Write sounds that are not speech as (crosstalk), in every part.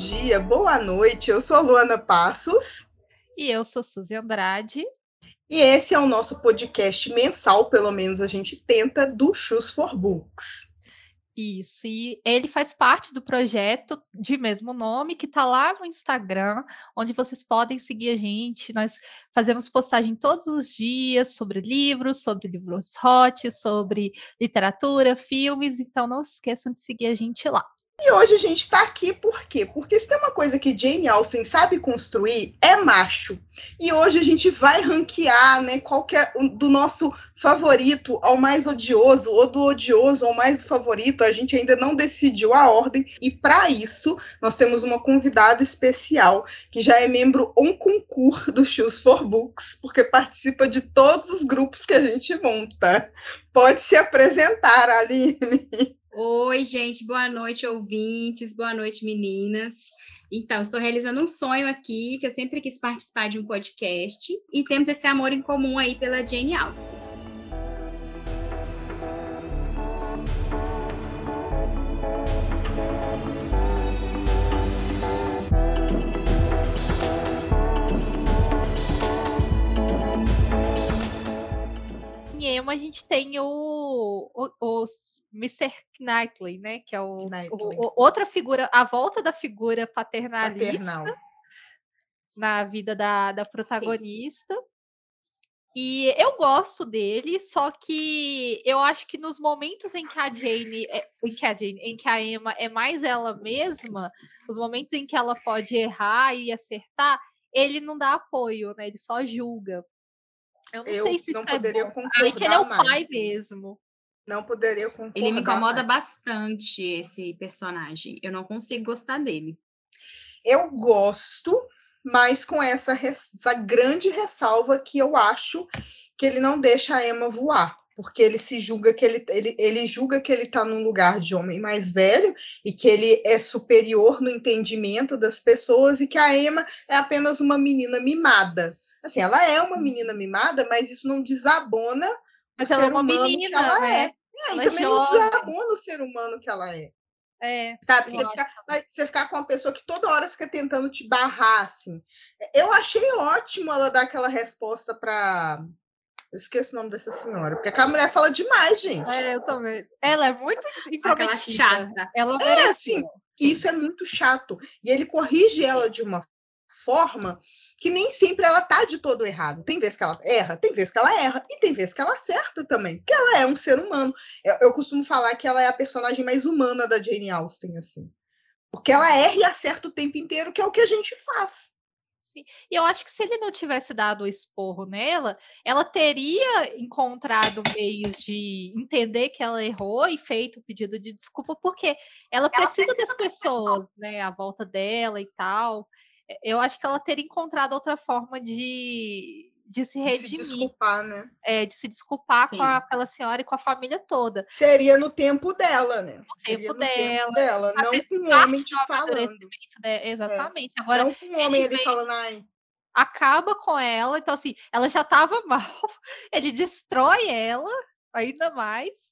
dia, boa noite. Eu sou a Luana Passos. E eu sou Suzy Andrade. E esse é o nosso podcast mensal, pelo menos a gente tenta, do Shoes for Books. Isso, e ele faz parte do projeto de mesmo nome, que está lá no Instagram, onde vocês podem seguir a gente. Nós fazemos postagem todos os dias sobre livros, sobre livros hot, sobre literatura, filmes, então não se esqueçam de seguir a gente lá. E hoje a gente está aqui por quê? Porque se tem uma coisa que Jane Austen sabe construir, é macho. E hoje a gente vai ranquear, né, qual é do nosso favorito ao mais odioso, ou do odioso ao mais favorito. A gente ainda não decidiu a ordem. E para isso, nós temos uma convidada especial, que já é membro um concurso do Shoes for Books, porque participa de todos os grupos que a gente monta. Pode se apresentar, Aline. (laughs) Oi, gente, boa noite, ouvintes, boa noite, meninas. Então, estou realizando um sonho aqui, que eu sempre quis participar de um podcast, e temos esse amor em comum aí pela Jane Austen. Em Emo, a gente tem o, o, os Mr. Knightley, né? Que é o, o, o, outra figura, a volta da figura paternalista Paternal. na vida da, da protagonista. Sim. E eu gosto dele, só que eu acho que nos momentos em que a Jane, é, em que a Jane, em que a Emma é mais ela mesma, os momentos em que ela pode errar e acertar, ele não dá apoio, né? Ele só julga. Eu não eu sei se não isso poderia é bom. Aí que ele é o mais. pai mesmo. Não poderia concordar. Ele me incomoda mais. bastante, esse personagem. Eu não consigo gostar dele. Eu gosto, mas com essa, essa grande ressalva que eu acho que ele não deixa a Emma voar. Porque ele se julga que ele, ele, ele julga que ele está num lugar de homem mais velho e que ele é superior no entendimento das pessoas e que a Emma é apenas uma menina mimada. Assim, ela é uma menina mimada, mas isso não desabona Mas ela é uma menina, que ela né? é. É, Ela e é também não jovem. desabona o ser humano que ela é. É, Sabe, você ficar, você ficar com uma pessoa que toda hora fica tentando te barrar, assim. Eu achei ótimo ela dar aquela resposta pra. Eu esqueço o nome dessa senhora, porque aquela mulher fala demais, gente. É, eu também. Ela é muito Aquela intrometida. chata. Ela É, assim, isso é muito chato. E ele corrige ela de uma forma que nem sempre ela tá de todo errado. Tem vezes que ela erra, tem vezes que ela erra, e tem vezes que ela acerta também, porque ela é um ser humano. Eu, eu costumo falar que ela é a personagem mais humana da Jane Austen, assim. Porque ela erra e acerta o tempo inteiro, que é o que a gente faz. Sim. E eu acho que se ele não tivesse dado o esporro nela, ela teria encontrado meios de entender que ela errou e feito o pedido de desculpa, porque ela precisa das pessoas, né, à volta dela e tal. Eu acho que ela teria encontrado outra forma de, de se De se redimir, desculpar, né? é, de se desculpar com a- aquela senhora e com a família toda. Seria no tempo dela, né? No Seria tempo no dela. tempo dela, não com um homem te do falando. dela, Exatamente. Agora, Não com um homem ele veio- falando, ai, acaba com ela. Então, assim, ela já estava (laughs) mal, ele destrói ela ainda mais.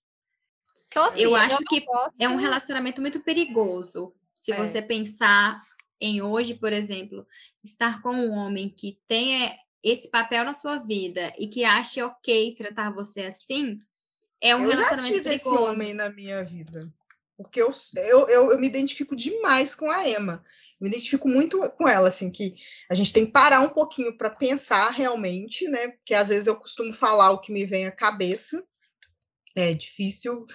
Então, assim, Eu acho que gosto- É um relacionamento muito perigoso. Se É. você pensar em hoje, por exemplo, estar com um homem que tenha esse papel na sua vida e que ache ok tratar você assim, é um eu já relacionamento tive esse perigoso. homem na minha vida. Porque eu, eu, eu, eu me identifico demais com a Emma. Eu me identifico muito com ela, assim, que a gente tem que parar um pouquinho para pensar realmente, né? Porque às vezes eu costumo falar o que me vem à cabeça. É difícil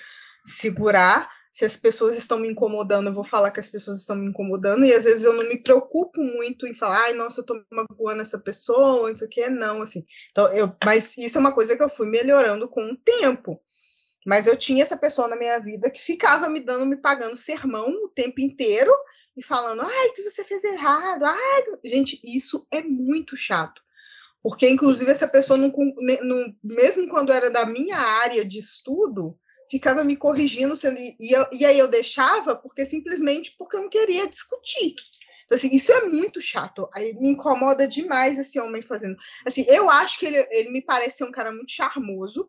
segurar. Se as pessoas estão me incomodando, eu vou falar que as pessoas estão me incomodando, e às vezes eu não me preocupo muito em falar, ai, nossa, eu tô magoando essa pessoa, não sei o que, não, assim. Então, eu, mas isso é uma coisa que eu fui melhorando com o tempo. Mas eu tinha essa pessoa na minha vida que ficava me dando, me pagando sermão o tempo inteiro e falando, ai, que você fez errado, ai, que-" gente, isso é muito chato. Porque, inclusive, essa pessoa, não, não- mesmo quando era da minha área de estudo, ficava me corrigindo, sendo, e, eu- e aí eu deixava porque simplesmente porque eu não queria discutir. Então, assim, isso é muito chato. Aí me incomoda demais esse homem fazendo. Assim, eu acho que ele, ele me parece ser um cara muito charmoso,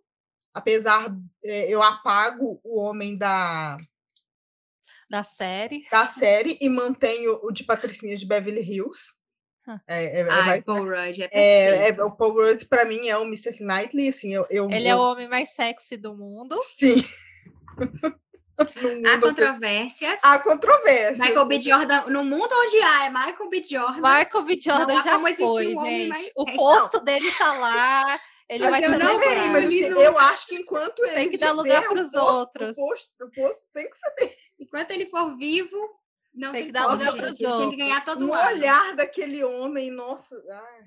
apesar é, eu apago o homem da da série. Da série e mantenho o de Patricinhas de Beverly Hills. (laughs) É, é, é Ai, mais, Paul Rudd é, é, é, O Paul Rudd, pra mim, é o Mr. Knightley, assim, eu... eu Ele eu... é o homem mais sexy do mundo. Sim. (laughs) Há controvérsias. Há controvérsias. Michael B. Jordan, no mundo onde há é Michael B. Jordan. Michael B. Jordan já foi, um gente. Mais... O posto não. dele tá lá. (laughs) Ele mas vai ser não sei, mas assim, eu acho que enquanto ele tem que dar lugar para os outros. O posto, o posto tem que saber. Enquanto ele for vivo, não tem, tem que dar lugar. Tem que ganhar todo o olhar daquele homem, nossa. Ai.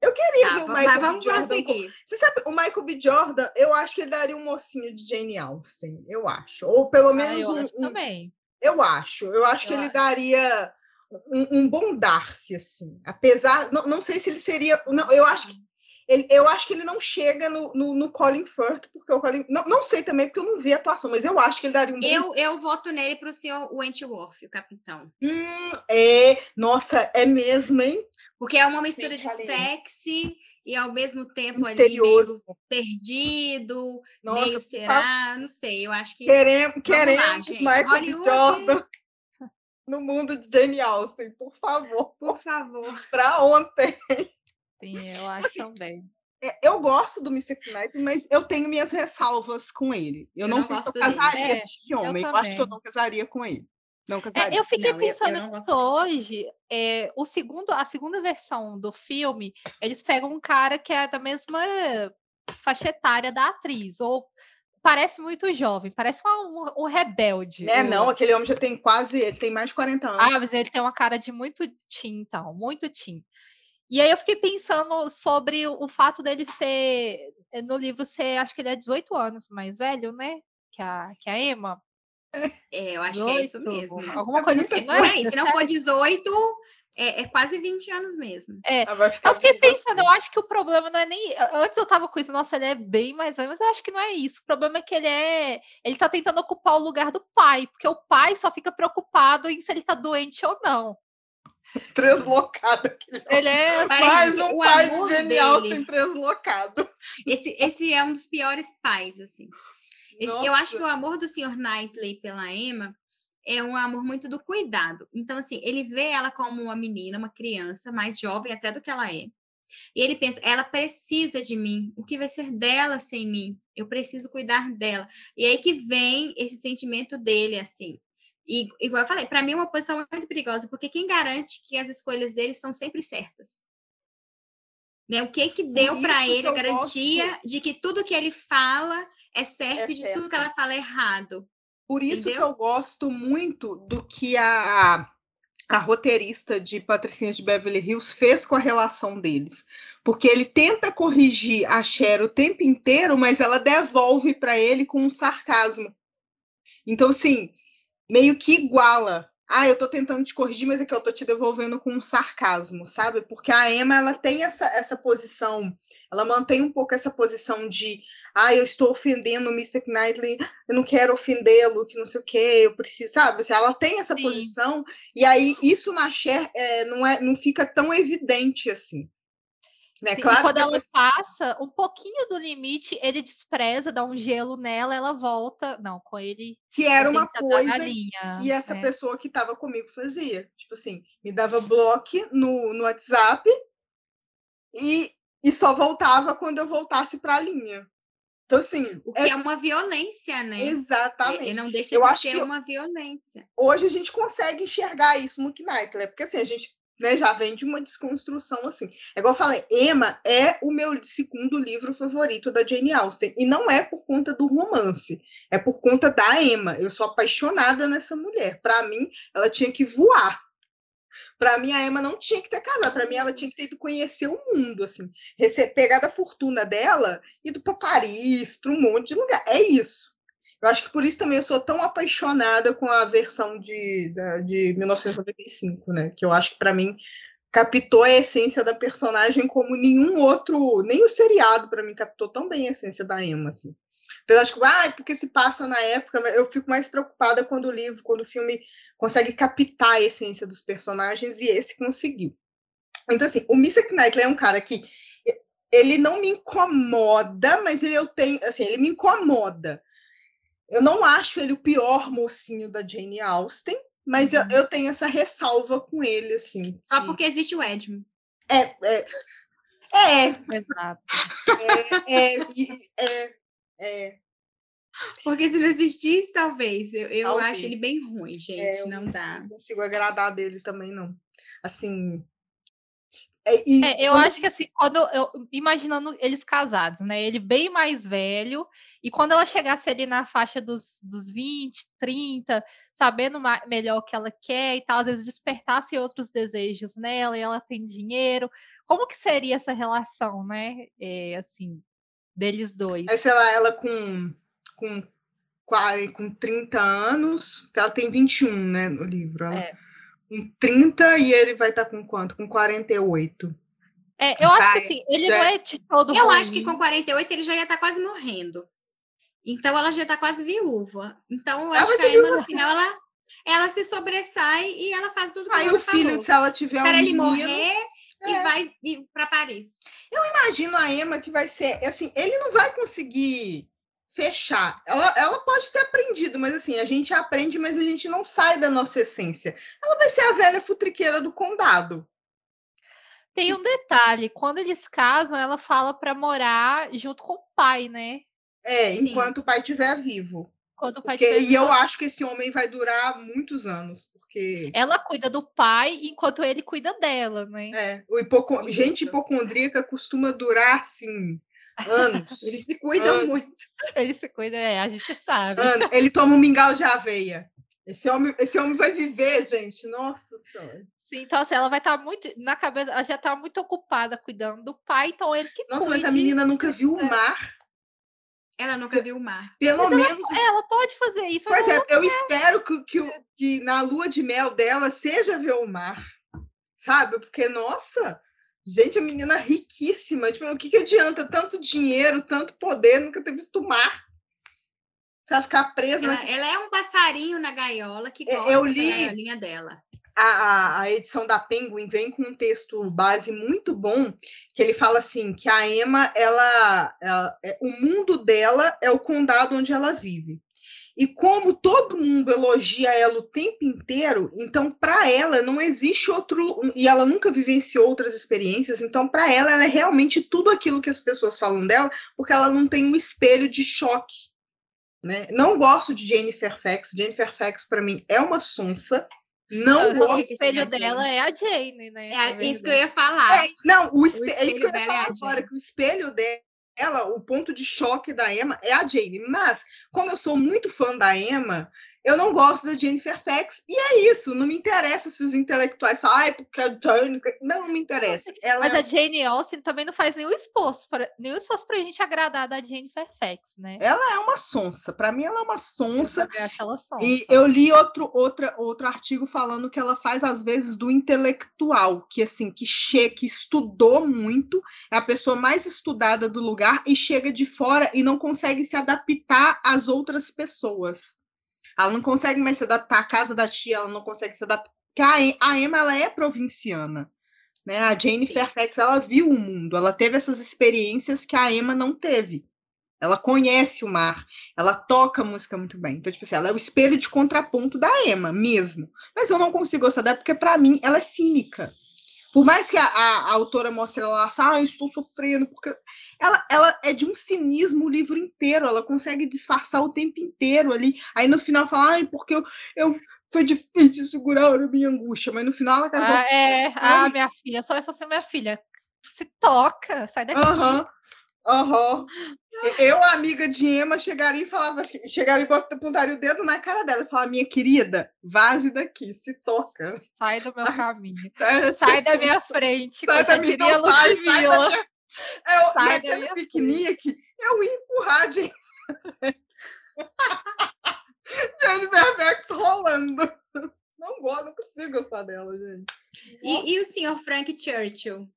Eu queria tá, ver o Michael vamos B. Jordan. Prosseguir. Você sabe, o Michael B. Jordan, eu acho que ele daria um mocinho de Jane Austen, eu acho. Ou pelo menos ah, eu um, acho um, também. Eu acho. Eu acho eu que acho. ele daria um, um bom Darcy, assim. Apesar. Não, não sei se ele seria. Não, eu acho que. Ele, eu acho que ele não chega no, no, no Colin Firth, porque o Colin. Não, não sei também, porque eu não vi a atuação, mas eu acho que ele daria um. Eu, eu voto nele para o senhor Wentworth, o capitão. Hum, é. Nossa, é mesmo, hein? Porque é uma mistura de sexy e ao mesmo tempo Misterioso. ali perdido, Nossa, meio será, não sei, eu acho que queremos, queremos lá, Michael Hollywood... Jordan (laughs) no mundo de Jane Austen, por favor. Por favor. Para ontem. Sim, eu acho assim, também. (laughs) É, eu gosto do Mr. Knight, mas eu tenho minhas ressalvas com ele. Eu, eu não, não, sei se eu casaria é, de homem. Eu, eu acho que eu não casaria com ele. Não casaria. É, eu fiquei não, pensando nisso hoje. É, o segundo, a segunda versão do filme, eles pegam um cara que é da mesma faixa etária da atriz, ou parece muito jovem, parece um, um, um rebelde. É, não, aquele homem já tem quase, ele tem mais de 40 anos. Ah, mas ele tem uma cara de muito teen, então, muito teen. E aí eu fiquei pensando sobre o fato dele ser, no livro ser, acho que ele é 18 anos mais velho, né? Que a, que a Emma. É, eu acho 18, que é isso mesmo. Alguma coisa assim, não é? Se não for 18, é, é, quase 20 anos mesmo. É, eu fiquei pensando, assim. eu acho que o problema não é nem. Antes eu tava com isso, nossa, ele é bem mais velho, mas eu acho que não é isso. O problema é que ele é. Ele tá tentando ocupar o lugar do pai, porque o pai só fica preocupado em se ele tá doente ou não. (laughs) Translocado. Ele é mais um pai genial dele. sem translocado. Esse, esse é um dos piores pais, assim. Esse, eu acho que o amor do Sr. Knightley pela Emma é um amor muito do cuidado. Então, assim, ele vê ela como uma menina, uma criança, mais jovem até do que ela é. E ele pensa, ela precisa de mim. O que vai ser dela sem mim? Eu preciso cuidar dela. E aí que vem esse sentimento dele, assim. E, igual eu falei, para mim é uma posição muito perigosa, porque quem garante que as escolhas dele estão sempre certas? Né? O que que deu para ele a garantia gosto... de que tudo que ele fala é certo é e de certo. tudo que ela fala é errado? Por isso Entendeu? que eu gosto muito do que a, a roteirista de Patricinhas de Beverly Hills fez com a relação deles. Porque ele tenta corrigir a Cher o tempo inteiro, mas ela devolve para ele com um sarcasmo. Então, assim, meio que iguala. Ah, eu tô tentando te corrigir, mas é que eu tô te devolvendo com um sarcasmo, sabe? Porque a Emma, ela tem essa, essa posição, ela mantém um pouco essa posição de, ah, eu estou ofendendo o Mr. Knightley, eu não quero ofendê-lo, que não sei o que, eu preciso, sabe? Assim, ela tem essa Sim. posição, e aí isso na Cher é, não, é, não fica tão evidente assim. Né? Sim, claro quando depois... ela passa um pouquinho do limite, ele despreza, dá um gelo nela, ela volta. Não, com ele. Que era uma coisa que essa né? pessoa que estava comigo fazia. Tipo assim, me dava bloco no, no WhatsApp e, e só voltava quando eu voltasse para a linha. Então, assim. O que é, é uma violência, né? Exatamente. Ele não deixa eu de ser uma violência. Hoje a gente consegue enxergar isso no Knight, porque assim, a gente né, já vem de uma desconstrução assim. É igual eu falei, Emma é o meu segundo livro favorito da Jane Austen. E não é por conta do romance, é por conta da Emma. Eu sou apaixonada nessa mulher. Para mim, ela tinha que voar. Para mim, a Emma não tinha que ter casado. Para mim, ela tinha que ter ido conhecer o mundo, assim, pegar da fortuna dela e ido para Paris, para um monte de lugar. É isso. Eu acho que por isso também eu sou tão apaixonada com a versão de, de 1995, né? Que eu acho que para mim captou a essência da personagem como nenhum outro, nem o seriado para mim captou tão bem a essência da Emma, assim. Apesar de que, ah, porque se passa na época, eu fico mais preocupada quando o livro, quando o filme consegue captar a essência dos personagens e esse conseguiu. Então, assim, o Mr. Knightley é um cara que ele não me incomoda, mas ele eu tenho, assim, ele me incomoda Eu não acho ele o pior mocinho da Jane Austen, mas uhum. eu, eu, tenho essa ressalva com ele, assim. Só porque existe o Edmund. É, é. É. Exato. É, é, é, é, Porque se não existisse, talvez. Eu, eu talvez. acho ele bem ruim, gente. É, não dá. Não consigo agradar dele também, não. Assim, é, e, é, eu acho que assim, quando eu imaginando eles casados, né? Ele bem mais velho, e quando ela chegasse ali na faixa dos, dos 20, 30, sabendo melhor o que ela quer e tal, às vezes despertasse outros desejos nela e ela tem dinheiro, como que seria essa relação, né? É, assim, deles dois. É, sei lá, ela com, com, com 30 anos, ela tem 21, né, no livro. Ela... É com 30 e ele vai estar tá com quanto? Com 48. É, eu acho que assim, ele já... não é de todo Eu ruim. acho que com 48 ele já ia estar tá quase morrendo. Então ela já está quase viúva. Então eu acho que a Emma, no final, ela, ela se sobressai e ela faz tudo que Aí o filho, falou. se ela tiver Espera um ele menino, morrer é. e vai para Paris. Eu imagino a Emma que vai ser, assim, ele não vai conseguir fechar. Ela, ela pode ter aprendido, mas assim, a gente aprende, mas a gente não sai da nossa essência. Ela vai ser a velha futriqueira do condado. Tem um detalhe, quando eles casam, ela fala para morar junto com o pai, né? É, Sim. enquanto o pai estiver vivo. Quando o pai porque, e eu acho que esse homem vai durar muitos anos, porque ela cuida do pai enquanto ele cuida dela, né? É, o hipoco... gente hipocondríaca costuma durar assim Anos. Eles se cuidam anos. muito. Eles se cuidam, é, a gente sabe. Anos. Ele toma um mingau de aveia. Esse homem, esse homem vai viver, gente. Nossa Senhora. Sim, então assim, ela vai estar tá muito na cabeça, ela já está muito ocupada cuidando do pai, então ele que Nossa, cuide, mas a menina nunca viu o mar. Ela nunca viu o mar. Pelo mas menos. Ela, ela, pode fazer isso. Pois é, eu espero que, que, que na lua de mel dela seja ver o mar. Sabe? Porque, nossa, Gente, a menina riquíssima. Tipo, o que, que adianta tanto dinheiro, tanto poder, nunca ter visto o mar? Você vai ficar presa. Ela, ela é um passarinho na gaiola que gosta eu li, da gaiolinha dela. A, a, edição da Penguin vem com um texto base muito bom, que ele fala assim, que a Emma, ela, ela é, o mundo dela é o condado onde ela vive. E como todo mundo elogia ela o tempo inteiro, então para ela não existe outro e ela nunca vivenciou outras experiências, então para ela ela é realmente tudo aquilo que as pessoas falam dela, porque ela não tem um espelho de choque, né? Não gosto de Jennifer Fax, Jennifer Fax para mim é uma sonsa. Não gosto. O espelho dela é a Jane, né? É, isso que eu ia falar. É, não, o, espelho, o espelho é isso que eu ia falar é agora, que o espelho dela ela, o ponto de choque da Emma é a Jane. Mas, como eu sou muito fã da Emma, eu não gosto da Jennifer Fax, e é isso, não me interessa se os intelectuais falam, ai, porque a. Não, não me interessa. Ela Mas é... a Jane Austen também não faz nenhum esforço para nenhum esforço pra gente agradar da Jennifer Fax, né? Ela é uma sonsa. Para mim, ela é uma sonsa. Eu acho ela sonsa. E eu li outro, outra, outro artigo falando que ela faz, às vezes, do intelectual, que assim, que chega, que estudou muito, é a pessoa mais estudada do lugar e chega de fora e não consegue se adaptar às outras pessoas. Ela não consegue mais se adaptar à casa da tia, ela não consegue se adaptar. Porque a Emma ela é provinciana. Né? A Jane Sim. Fairfax ela viu o mundo, ela teve essas experiências que a Emma não teve. Ela conhece o mar, ela toca a música muito bem. Então, tipo assim, ela é o espelho de contraponto da Emma mesmo. Mas eu não consigo gostar dela porque, para mim, ela é cínica. Por mais que a, a, a autora mostre ela assim, ah, estou sofrendo, porque ela, ela é de um cinismo o livro inteiro, ela consegue disfarçar o tempo inteiro ali. Aí no final fala, ai, porque eu, eu foi difícil segurar a minha angústia, mas no final ela casou. Ah, é, ah, minha filha, só vai fazer minha filha. Se toca, sai daqui. Aham. Aham. Eu, amiga de Emma, chegaria e falava assim, chegaria e apontaria o dedo na cara dela e falava, minha querida, vaze daqui, se toca. Sai do meu caminho. Sai, sai da minha frente, sai da minha, então, sai, sai da minha... Eu, sai naquele piquenique, eu ia empurrar de... (laughs) Jennifer Bex rolando. Não gosto, não consigo gostar dela, gente. E, e o senhor Frank Churchill?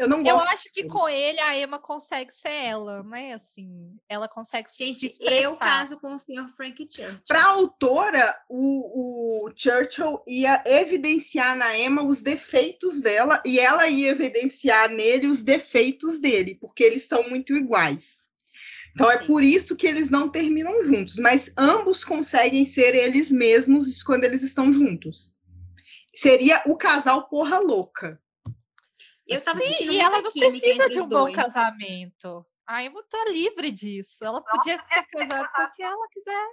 Eu não gosto. Eu acho que com ele a Emma consegue ser ela, né? Assim, ela consegue Gente, eu caso com o Sr. Frank Churchill. Para a autora, o, o Churchill ia evidenciar na Emma os defeitos dela e ela ia evidenciar nele os defeitos dele, porque eles são muito iguais. Então é Sim. é por isso que eles não terminam juntos, mas ambos conseguem ser eles mesmos quando eles estão juntos. Seria o casal porra louca. Eu tava Sim, e ela não precisa de um bom casamento. A Emma tá livre disso. Ela podia ter casado com quem ela quiser.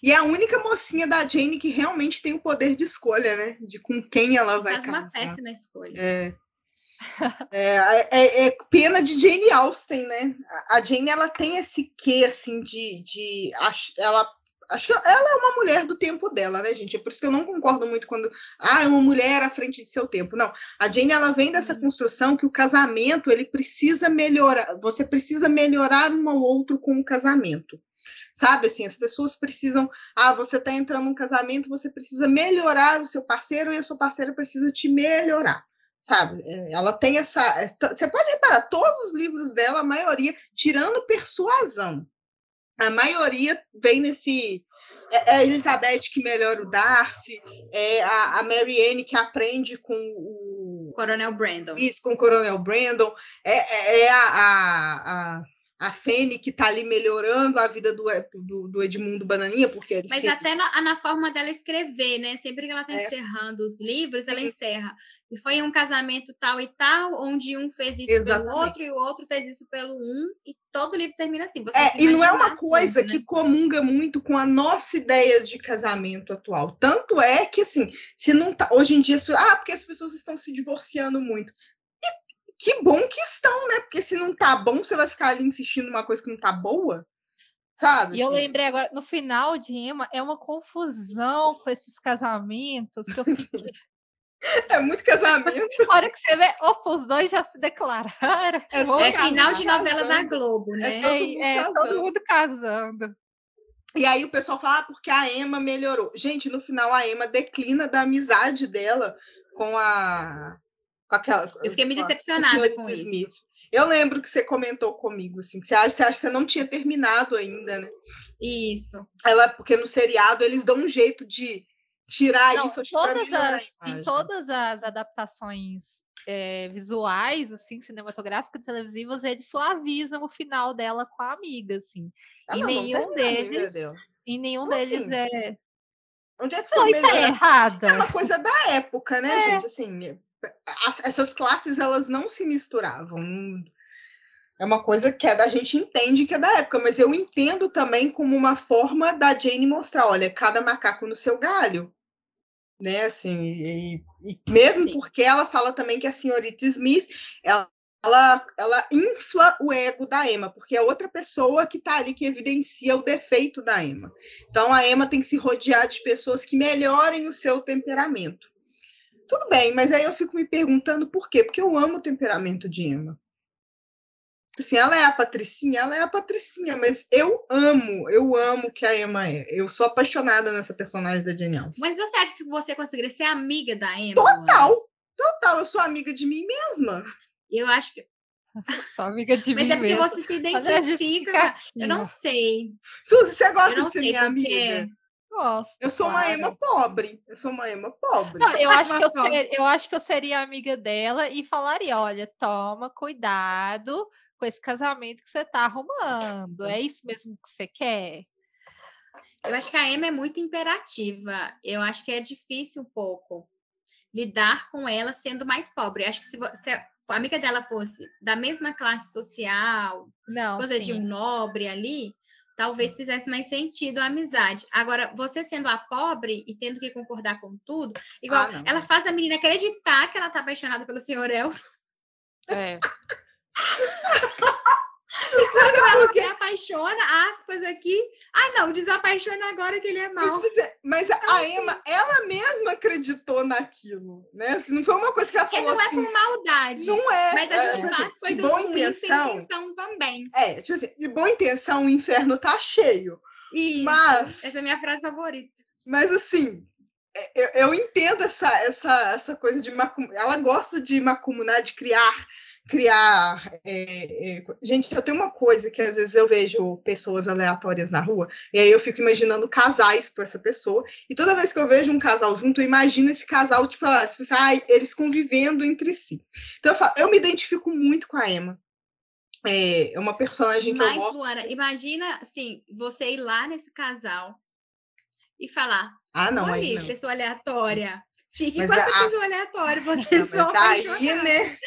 E é a única mocinha da Jane que realmente tem o poder de escolha, né? De com quem ela vai Faz casar. uma péssima escolha. É. É, é, é, pena de Jane Austen, né? A Jane ela tem esse quê assim de, de ela acho que ela é uma mulher do tempo dela, né, gente? É por isso que eu não concordo muito quando ah, é uma mulher à frente de seu tempo. Não, a Jane ela vem dessa uhum. construção que o casamento ele precisa melhorar, você precisa melhorar um ao outro com o casamento. Sabe assim, as pessoas precisam, ah, você está entrando num casamento, você precisa melhorar o seu parceiro e a sua parceira precisa te melhorar sabe? É, ela tem essa. Você pode reparar, todos os livros dela, a maioria, tirando persuasão, a maioria vem nesse. É, é a Elizabeth que melhora o Darcy, é a, a Marianne que aprende com o. Coronel Brandon. Isso, com o Coronel Brandon. É, é, é a, a, a a Fene que está ali melhorando a vida do, do, do Edmundo Bananinha, porque Mas sempre... até na, na, forma dela escrever, né? Sempre que ela está é. encerrando os livros, ela encerra. E foi um casamento tal e tal, onde um fez isso Exatamente. pelo outro e o outro fez isso pelo um, e todo livro termina assim. É, e não é uma coisa né? que comunga muito com a nossa ideia de casamento atual. Tanto é que, assim, se não tá. Hoje em dia, ah, porque as pessoas estão se divorciando muito que bom que estão, né? Porque se não tá bom, você vai ficar ali insistindo numa coisa que não tá boa. Sabe? E eu assim? lembrei agora, no final de Emma, é uma confusão com esses casamentos que eu fiquei. (laughs) É muito casamento. A (laughs) hora que você vê, opa, os dois já se declararam. É, é final de novela da Globo, né? É, todo, é, todo mundo casando. E aí o pessoal fala, ah, porque a Emma melhorou. Gente, no final a Emma declina da amizade dela com a com aquela, eu fiquei me decepcionada com Smith. isso. Eu lembro que você comentou comigo, assim, que você acha, você acha que você não tinha terminado ainda, né? Isso. Ela, porque no seriado eles dão um jeito de tirar não, isso. Todas as, em todas as adaptações é, visuais, assim, cinematográficas, televisivas, eles suavizam o final dela com a amiga, assim. Ah, em, não, nenhum não deles, em nenhum Como deles assim? é. Onde é que foi, foi tá errada? É uma coisa da época, né, é. gente? Assim, as, essas classes elas não se misturavam. É uma coisa que é da gente entende que é da época, mas eu entendo também como uma forma da Jane mostrar, olha, cada macaco no seu galho, né? Assim, e, e mesmo Sim. porque ela fala também que a senhorita Smith, ela, ela, ela infla o ego da Emma, porque é outra pessoa que está ali que evidencia o defeito da Emma. Então a Emma tem que se rodear de pessoas que melhorem o seu temperamento. Tudo bem, mas aí eu fico me perguntando por quê? Porque eu amo o temperamento de Emma. Assim, ela é a Patricinha, ela é a Patricinha, mas eu amo, eu amo que a Emma é. Eu sou apaixonada nessa personagem da Jane Austen. Mas você acha que você conseguiria ser amiga da Emma? Total, total. Eu sou amiga de mim mesma. Eu acho que (laughs) Só amiga de Mas mim é porque mesmo. você se identifica. Eu não sei. Suzy, você gosta de ser minha amiga? Gosto. Eu sou claro. uma ema pobre. Eu sou uma ema pobre. Não, eu, (laughs) acho que eu, ser, eu acho que eu seria amiga dela e falaria: olha, toma cuidado com esse casamento que você está arrumando. É isso mesmo que você quer? Eu acho que a Emma é muito imperativa. Eu acho que é difícil um pouco lidar com ela sendo mais pobre. Eu acho que se, se a amiga dela fosse da mesma classe social, Não, esposa sim. de um nobre ali, talvez fizesse mais sentido a amizade. Agora, você sendo a pobre e tendo que concordar com tudo, igual ah, ela faz a menina acreditar que ela tá apaixonada pelo senhor Elton. É. (laughs) Quando ela se apaixona, aspas aqui. Ah, não, desapaixona agora que ele é mau. Mas, é, a, então, Emma, assim, ela mesma acreditou naquilo, né? Assim, não foi uma coisa que ela falou. não assim, é por maldade. Não é. Mas a gente é, faz assim, coisas boa intenção, sem intenção também. É, tipo assim, de boa intenção o inferno tá cheio. Isso, mas. Essa é a minha frase favorita. Mas assim, é, eu, eu, entendo essa, essa, essa coisa de macum... ela gosta de macumunar, de criar criar. É, é... Gente, eu tenho uma coisa que às vezes eu vejo pessoas aleatórias na rua, e aí eu fico imaginando casais com essa pessoa, e toda vez que eu vejo um casal junto, eu imagino esse casal, tipo, ah, eles convivendo entre si. Então eu, falo, eu me identifico muito com a Emma. é, é uma personagem que Mas, eu gosto. Luana, imagina, assim, você ir lá nesse casal e falar. Ah, não, não. pessoa aleatória. Fique Mas com essa a- pessoa aleatória, você Não, só mas aí, né?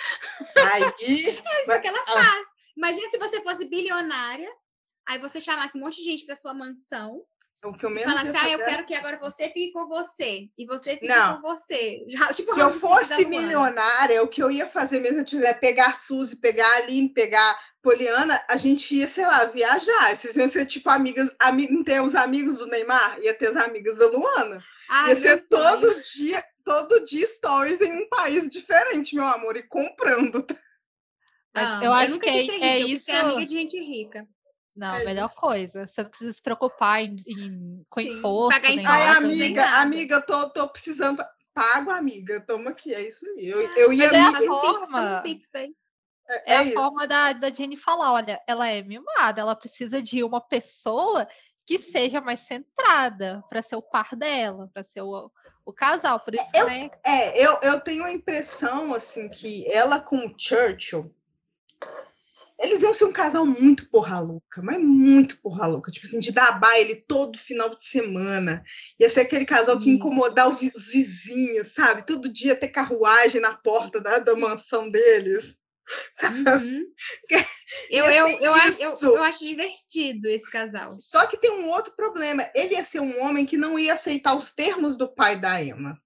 Aí. (laughs) É isso mas- que ela ah. faz. Imagina se você fosse bilionária, aí você chamasse um monte de gente pra sua mansão O que eu menos falasse, ia ah, eu fazer- quero que agora você fique com você. E você fique Não. com você. (laughs) Já- Tipo, Se eu da fosse milionária, o que eu ia fazer mesmo se eu tiver pegar a Suzy, pegar a Aline, pegar a Poliana, a gente ia, sei lá, viajar. Vocês iam ser tipo amigas, ami, não tem os amigos do Neymar? Ia ter as amigas da Luana. Ai, ia ser todo dia, todo dia stories em um país diferente, meu amor, e comprando. Mas Ah, eu acho nunca que é- é rica, ser isso- amiga de gente rica. Não, É melhor isso. coisa. Você não precisa se preocupar em, em- com Sim, imposto. pagar nem imposto, Ai, não amiga, nada. amiga, eu tô, tô precisando. Pago, amiga, toma aqui, é isso aí. Eu, Ah, eu ia é a Pix, forma. Pix aí. É, a isso. forma da, da Jenny falar, olha, ela é mimada, ela precisa de uma pessoa que seja mais centrada para ser o par dela, para ser o, o casal. Por isso, Eu- né? É, eu, eu tenho a impressão, assim, que ela com o Churchill, eles iam ser um casal muito porra louca, mas muito porra louca. Tipo assim, de dar baile todo final de semana. Ia ser aquele casal que incomodar os vizinhos, sabe? Todo dia ter carruagem na porta da, da mansão deles. Uhum. (laughs) eu, eu, eu, acho- eu, eu acho divertido esse casal. Só que tem um outro problema. Ele ia ser um homem que não ia aceitar os termos do pai da Emma.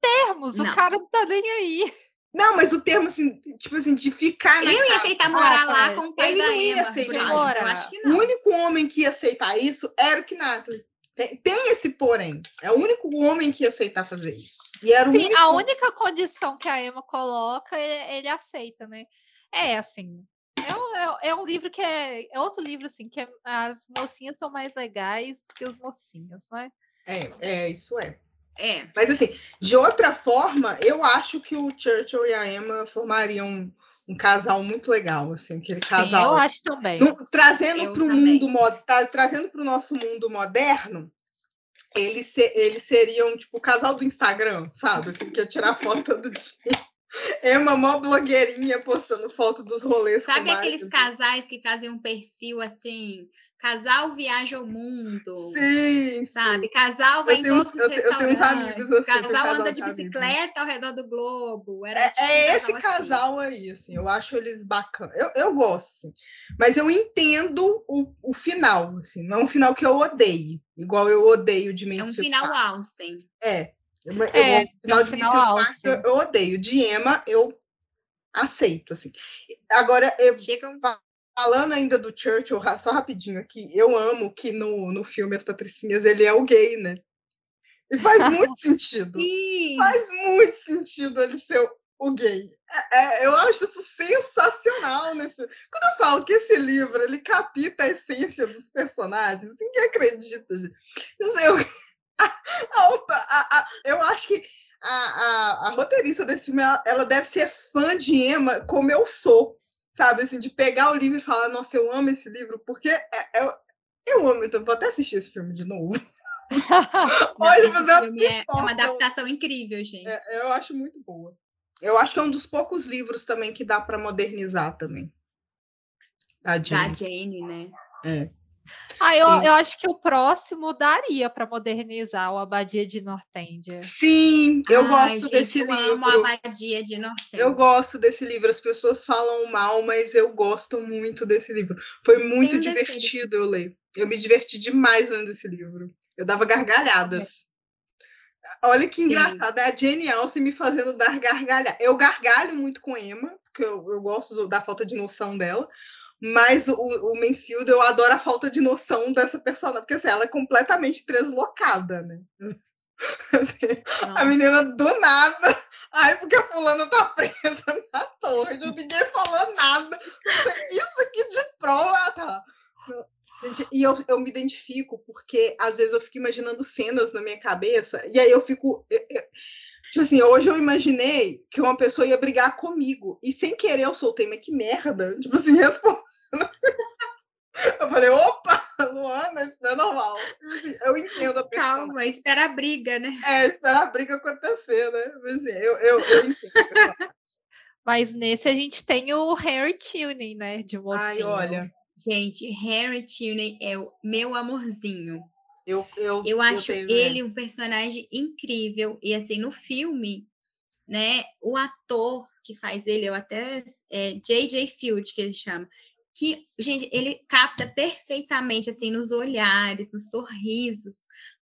Termos, Não. o cara não tá nem aí. Não, mas o termo, assim, tipo assim, de ficar na Ele não ia aceitar morar Ah, lá com o pai Ele da não ia Emma. aceitar. Eu acho que O não. único homem que ia aceitar isso era o Knatley. Tem, tem esse porém. É o único homem que ia aceitar fazer isso. E era Sim, único... a única condição que a Emma coloca, ele, ele aceita, né? É assim. É um, é- é um livro que é. É outro livro, assim, que é- as mocinhas são mais legais que os mocinhos, né? É, é, isso é. É. Mas assim, de outra forma, eu acho que o Churchill e a Emma formariam um, um casal muito legal, assim, aquele Sim, casal. eu acho também. Não- trazendo para o mundo trazendo para o nosso mundo moderno, eles, se- eles seriam tipo o casal do Instagram, sabe? Assim, que ia tirar foto todo dia. Emma, mó blogueirinha, postando foto dos rolês. Sabe aqueles marido. casais que fazem um perfil assim? Casal viaja ao mundo. Sim, Sabe? Casal vai Eu em tenho todos uns- os eu tenho- eu tenho uns restaurantes. amigos assim, tenho casal casal anda de bicicleta ao redor do globo. Era É, tipo é esse assim. casal aí, assim, eu acho eles bacanas. Eu, eu gosto, assim. Mas eu entendo o, o final, assim, não é um final que eu odeio, igual eu odeio de É um final Park. Austen. É. Eu, É, eu, o final é um de final Park eu, eu odeio. De Emma, eu aceito, assim. Agora, eu, Chega um falando ainda do Churchill, só rapidinho aqui, eu amo que no, no filme As Patricinhas ele é o gay, né? E faz (laughs) muito sentido. Sim. Faz muito sentido ele ser o- gay. É, é, eu acho isso sensacional. Nesse... Quando eu falo que esse livro ele capta a essência dos personagens, ninguém acredita. Gente. Não sei, eu... (laughs) a- a- a- eu acho que a, a- a roteirista desse filme ela, ela deve ser fã de Emma como eu sou. Sabe, assim, de pegar o livro e falar, nossa, eu amo esse livro, porque é- é- eu amo, então vou até assistir esse filme de novo. (laughs) Olha, mas é é, é uma adaptação incrível, gente. É, eu acho muito boa. Eu acho que é um dos poucos livros também que dá para modernizar também. Da Jane. Jane, né? É. Ah, eu, Sim. eu acho que o próximo daria para modernizar o Abadia de Nortândia. Sim, eu Ai, gosto gente, desse eu livro. amo a abadia de. Eu gosto desse livro. As pessoas falam mal, mas eu gosto muito desse livro. Foi muito defeito. divertido eu ler. Eu me diverti demais lendo esse livro. Eu dava gargalhadas. Olha que Sim. engraçado, é a Jane Austen me fazendo dar gargalhada. Eu gargalho muito com Emma, porque eu, eu gosto do- da falta de noção dela. Mas o, o Mansfield, eu adoro a falta de noção dessa personagem, porque assim, ela é completamente translocada, né? (laughs) Assim, a menina do nada. Ai, porque a fulana tá presa na torre. Ninguém falou nada. Isso aqui de prova, tá? Gente, E eu, eu me identifico, porque às vezes eu fico imaginando cenas na minha cabeça, e aí eu fico. eu- eu- tipo assim, hoje eu imaginei que uma pessoa ia brigar comigo, e sem querer eu soltei, mas que merda. Tipo assim, (laughs) respondendo. (laughs) Eu falei, opa, Luana, isso não é normal. Eu entendo a pessoa. Calma, espera a briga, né? É, esperar a briga acontecer, né? Mas, assim, eu, eu, eu entendo. Mas nesse a gente tem o Harry Tuning, né? De mocinho. Ai, olha. Gente, Harry Tuning é o meu amorzinho. Eu, eu, eu acho eu tenho, ele né? um personagem incrível. E assim, no filme, né? O ator que faz ele, eu até é J.J. Field, que ele chama. Que, gente, ele capta perfeitamente, assim, nos olhares, nos sorrisos,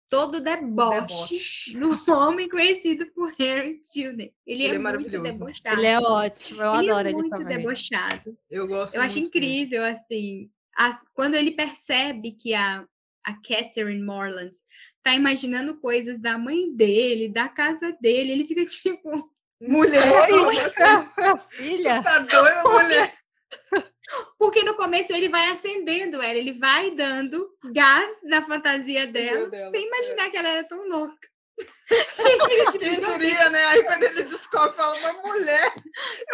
todo o deboche, do (laughs) homem conhecido por Harry Tuner. Ele, ele é, é muito debochado. Ele é ótimo, eu ele adoro é ele muito debochado. Eu gosto Eu acho incrível, dele. assim, as, quando ele percebe que a, a Catherine Morland tá imaginando coisas da mãe dele, da casa dele, ele fica (laughs) tipo... Mulher, Oi, (laughs) filha. Tá doida, mulher. Porque no começo ele vai acendendo ela, ele vai dando gás na fantasia dela, dela sem imaginar é. que ela era tão louca. (laughs) Quem diria, né? Aí quando ele descobre, fala uma mulher.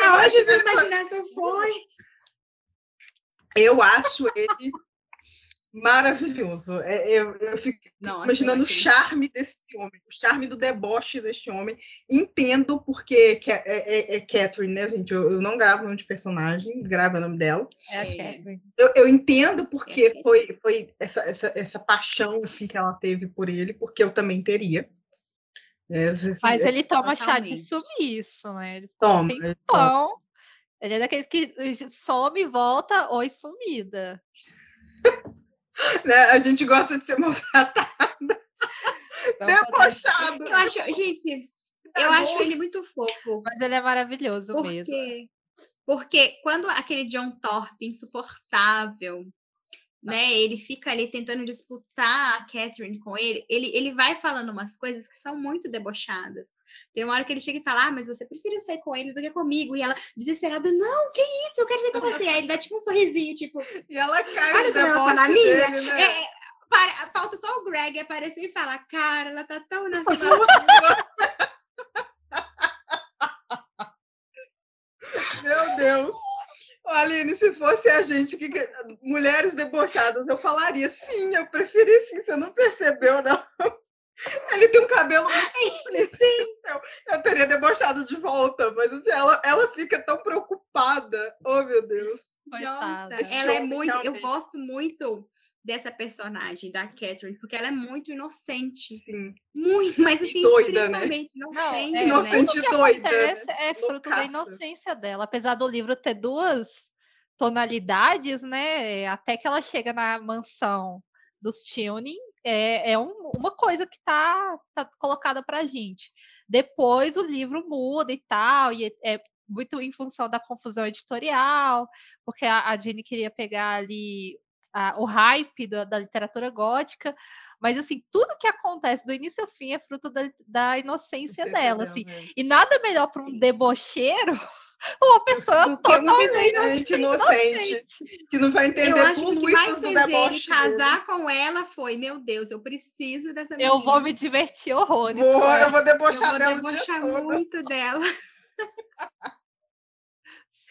Aonde essa imaginação foi? Eu acho ele maravilhoso. É, eu, eu fico Não, imaginando o charme desse homem, o charme do deboche deste homem. Entendo porque é, é, é Catherine, né, gente? Eu, eu, não gravo o nome de personagem, gravo o nome dela. É a Catherine. Eu, eu entendo porque é foi, foi essa, essa, essa paixão assim, que ela teve por ele, porque eu também teria. É, Mas ele toma chá de sumiço, né? Ele toma. Ele, toma. ele é daquele que some e volta, oi, sumida. (laughs) (laughs) né? A gente gosta de ser maltratada. Debochado. Eu acho, gente, eu acho ele muito fofo. Mas ele é maravilhoso porque, mesmo. Porque quando aquele John Thorpe insuportável né? Ele fica ali tentando disputar a Catherine com ele. Ele, ele vai falando umas coisas que são muito debochadas. Tem uma hora que ele chega e fala: Ah, mas você prefere sair com ele do que comigo. E ela, desesperada, não, que isso? Eu quero sair com você. Aí ele dá tipo um sorrisinho, tipo. E ela cai Olha como ela tá na. Dele, né? é, é, para, falta só o Greg aparecer e falar: Cara, ela tá tão na (laughs) Meu Deus. Aline, se fosse a gente, que mulheres debochadas, eu falaria sim, eu preferi sim, você não percebeu, não. (laughs) Ele tem um cabelo muito sim. Eu, eu teria debochado de volta, mas assim, ela, ela fica tão preocupada. Oh, meu Deus. Nossa, ela é muito. Eu gosto muito dessa personagem, da Catherine, porque ela é muito inocente. Sim. Muito, mas assim, e doida, né? inocente. Não, é, inocente né? e doida. É fruto Loucaça. da inocência dela. Apesar do livro ter duas tonalidades, né? Até que ela chega na mansão dos Tuning, é, é um, uma coisa que tá, tá colocada pra gente. Depois o livro muda e tal, e é, é muito em função da confusão editorial, porque a, a Jenny queria pegar ali a, o hype da, da, literatura gótica, mas assim, tudo que acontece do início ao fim é fruto da, da inocência dela, assim. E nada melhor para um debocheiro (laughs) uma pessoa do que uma pessoa inocente, inocente, que não vai entender eu acho tudo que mais fez ele casar dele. com ela foi, meu Deus, eu preciso dessa menina. Eu vou me divertir horrores. Vou, eu vou debochar eu vou dela debochar muito dela. (laughs)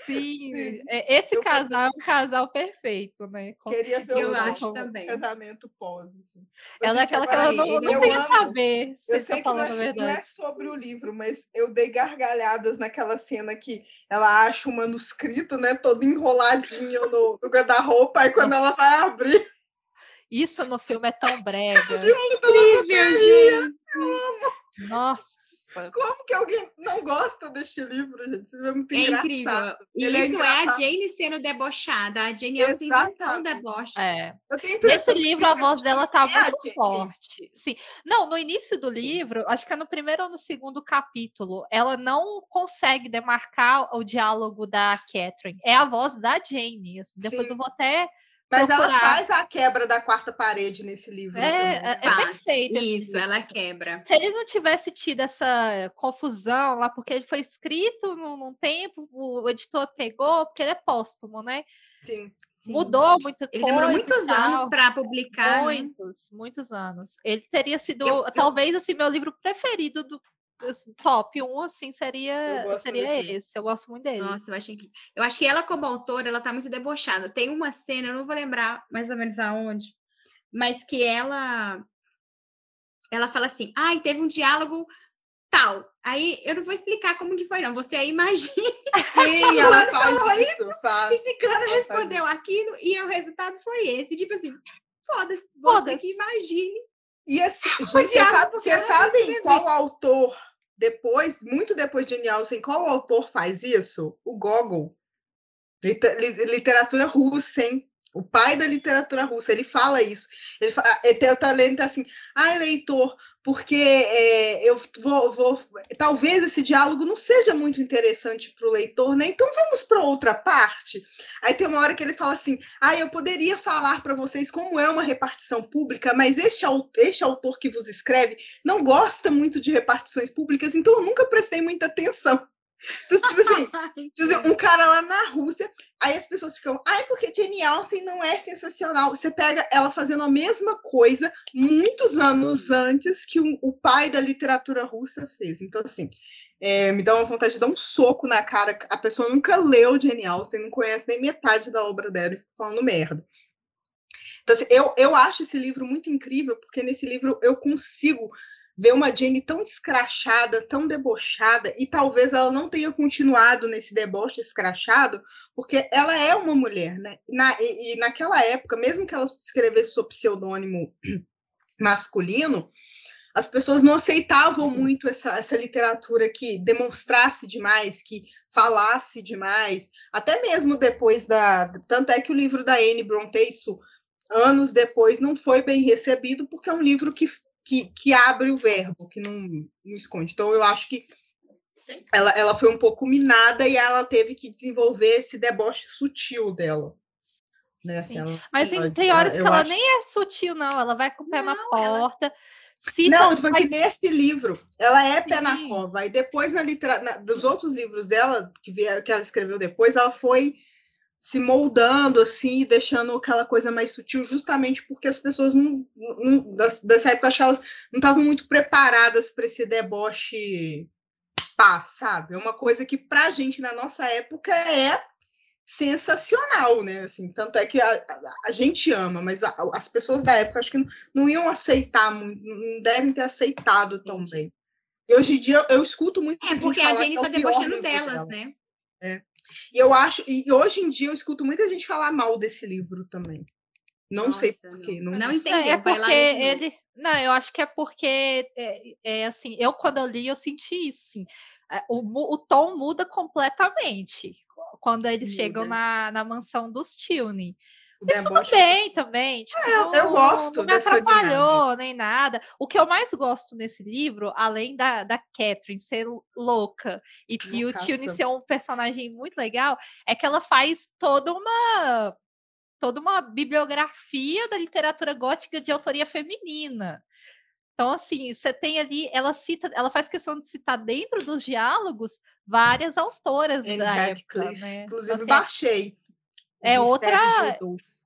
Sim, Sim. É, esse eu casal é um casal perfeito, né? Queria ver eu acho também. casamento pós. Assim. Ela é aquela que ela não, não queria saber. Eu sei tá que não é, não é, sobre o livro, mas eu dei gargalhadas naquela cena que ela acha o manuscrito, né? Todo enroladinho no, no guarda-roupa, e quando ela vai abrir. Isso no filme é tão brega. (laughs) É incrível, gente. Nossa. Como que alguém não gosta deste livro, gente? é muito é incrível. E Ele é isso é, é, a Jane sendo debochada. A Jane é um deboche. É. Nesse livro, a voz dela tá é muito forte. Sim. Não, no início do livro, acho que é no primeiro ou no segundo capítulo, ela não consegue demarcar o diálogo da Catherine. É a voz da Jane. Assim. Depois Sim. eu vou até mas procurar. ela faz a quebra da quarta parede nesse livro. É, é, é perfeito. Isso, ela quebra. Se ele não tivesse tido essa confusão lá, porque ele foi escrito num, num tempo, o editor pegou, porque ele é póstumo, né? Sim. Sim. Mudou muita ele coisa. Ele demorou muitos anos para publicar. Né? Muitos, né? muitos anos. Ele teria sido, eu, talvez, assim, meu livro preferido do, top 1, assim, seria, seria esse. Eu gosto muito dele. Nossa, eu acho que. Eu acho que ela, como autora, ela tá muito debochada. Tem uma cena, eu não vou lembrar mais ou menos aonde, mas que ela. Ela fala assim: ai, ah, teve um diálogo tal. Aí eu não vou explicar como que foi, não. Você aí imagina. (laughs) Sim, ela faz isso. isso faz. E Ciclano respondeu aquilo e o resultado foi esse. Tipo assim, foda-se. Foda que imagine. E assim, gente, você sabe, você sabe qual autor depois, muito depois de Nielsen, qual autor faz isso? O Gogol. Literatura russa, hein? O pai da literatura russa, ele fala isso. Ele, fala, ele o talento assim, ai, leitor, porque é, eu vou, vou, Talvez esse diálogo não seja muito interessante para o leitor, né? Então vamos para outra parte. Aí tem uma hora que ele fala assim: ah, eu poderia falar para vocês como é uma repartição pública, mas este, este autor que vos escreve não gosta muito de repartições públicas, então eu nunca prestei muita atenção. Então, tipo assim, tipo assim, um cara lá na Rússia, aí as pessoas ficam, ai, porque Jane Austen não é sensacional. Você pega ela fazendo a mesma coisa muitos anos antes que o, o pai da literatura russa fez. Então, assim, é, me dá uma vontade de dar um soco na cara. A pessoa nunca leu Jane Austen, não conhece nem metade da obra dela e fica falando merda. Então, assim, eu, eu acho esse livro muito incrível, porque nesse livro eu consigo ver uma Jane tão escrachada, tão debochada, e talvez ela não tenha continuado nesse deboche escrachado, porque ela é uma mulher, né? Na, e, e, naquela época, mesmo que ela escrevesse sob pseudônimo (clears throat) masculino, as pessoas não aceitavam muito essa, essa literatura que demonstrasse demais, que falasse demais, até mesmo depois da. Tanto é que o livro da Anne Bronte, isso, anos depois, não foi bem recebido, porque é um livro que que, que abre o verbo, que não, não esconde. Então, eu acho que ela, ela foi um pouco minada e ela teve que desenvolver esse deboche sutil dela. Né? Assim, ela, Mas ela, tem horas que ela acho... nem é sutil, não. Ela vai com o pé não, na porta. Cita, não, tipo, mas... nesse livro ela é pé Sim. na cova. E depois, na literatura, dos outros livros dela, que, vieram, que ela escreveu depois, ela foi se moldando assim, deixando aquela coisa mais sutil, justamente porque as pessoas não, não dessa época acho que elas não estavam muito preparadas para esse deboche pá, sabe? É uma coisa que pra gente na nossa época é sensacional, né? Assim, tanto é que a, a, a gente ama, mas a, as pessoas da época acho que não, não iam aceitar, não devem ter aceitado tão bem. E hoje em dia eu, eu escuto muito. É porque a Jenny é tá debochando delas, dela. né? É. E eu acho, e hoje em dia eu escuto muita gente falar mal desse livro também. Não Nossa, sei porquê. Não, não, não entendeu. É porque ele. Não, eu acho que é porque é, é, assim, eu quando eu li, eu senti isso. Assim, é, o, o tom muda completamente quando eles muda. chegam na, na mansão dos Tilney. Mas tudo bem também. Tipo, é, eu, eu gosto. Não me atrapalhou nem nada. O que eu mais gosto nesse livro, além da, da Catherine ser louca e, e o Tune ser um personagem muito legal, é que ela faz toda uma toda uma bibliografia da literatura gótica de autoria feminina. Então, assim, você tem ali, ela cita, ela faz questão de citar dentro dos diálogos várias autoras Anne da época, né? Inclusive, então, assim, baixei. É outra,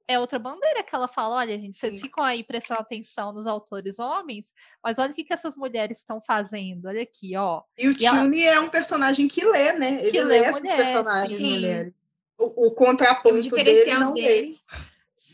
é outra bandeira que ela fala: olha, gente, vocês Sim. ficam aí prestando atenção nos autores homens, mas olha o que, que essas mulheres estão fazendo. Olha aqui, ó. E o Tune ela... é um personagem que lê, né? Ele que lê, lê esses personagens Sim. mulheres. O, o contraponto o diferencial dele, dele.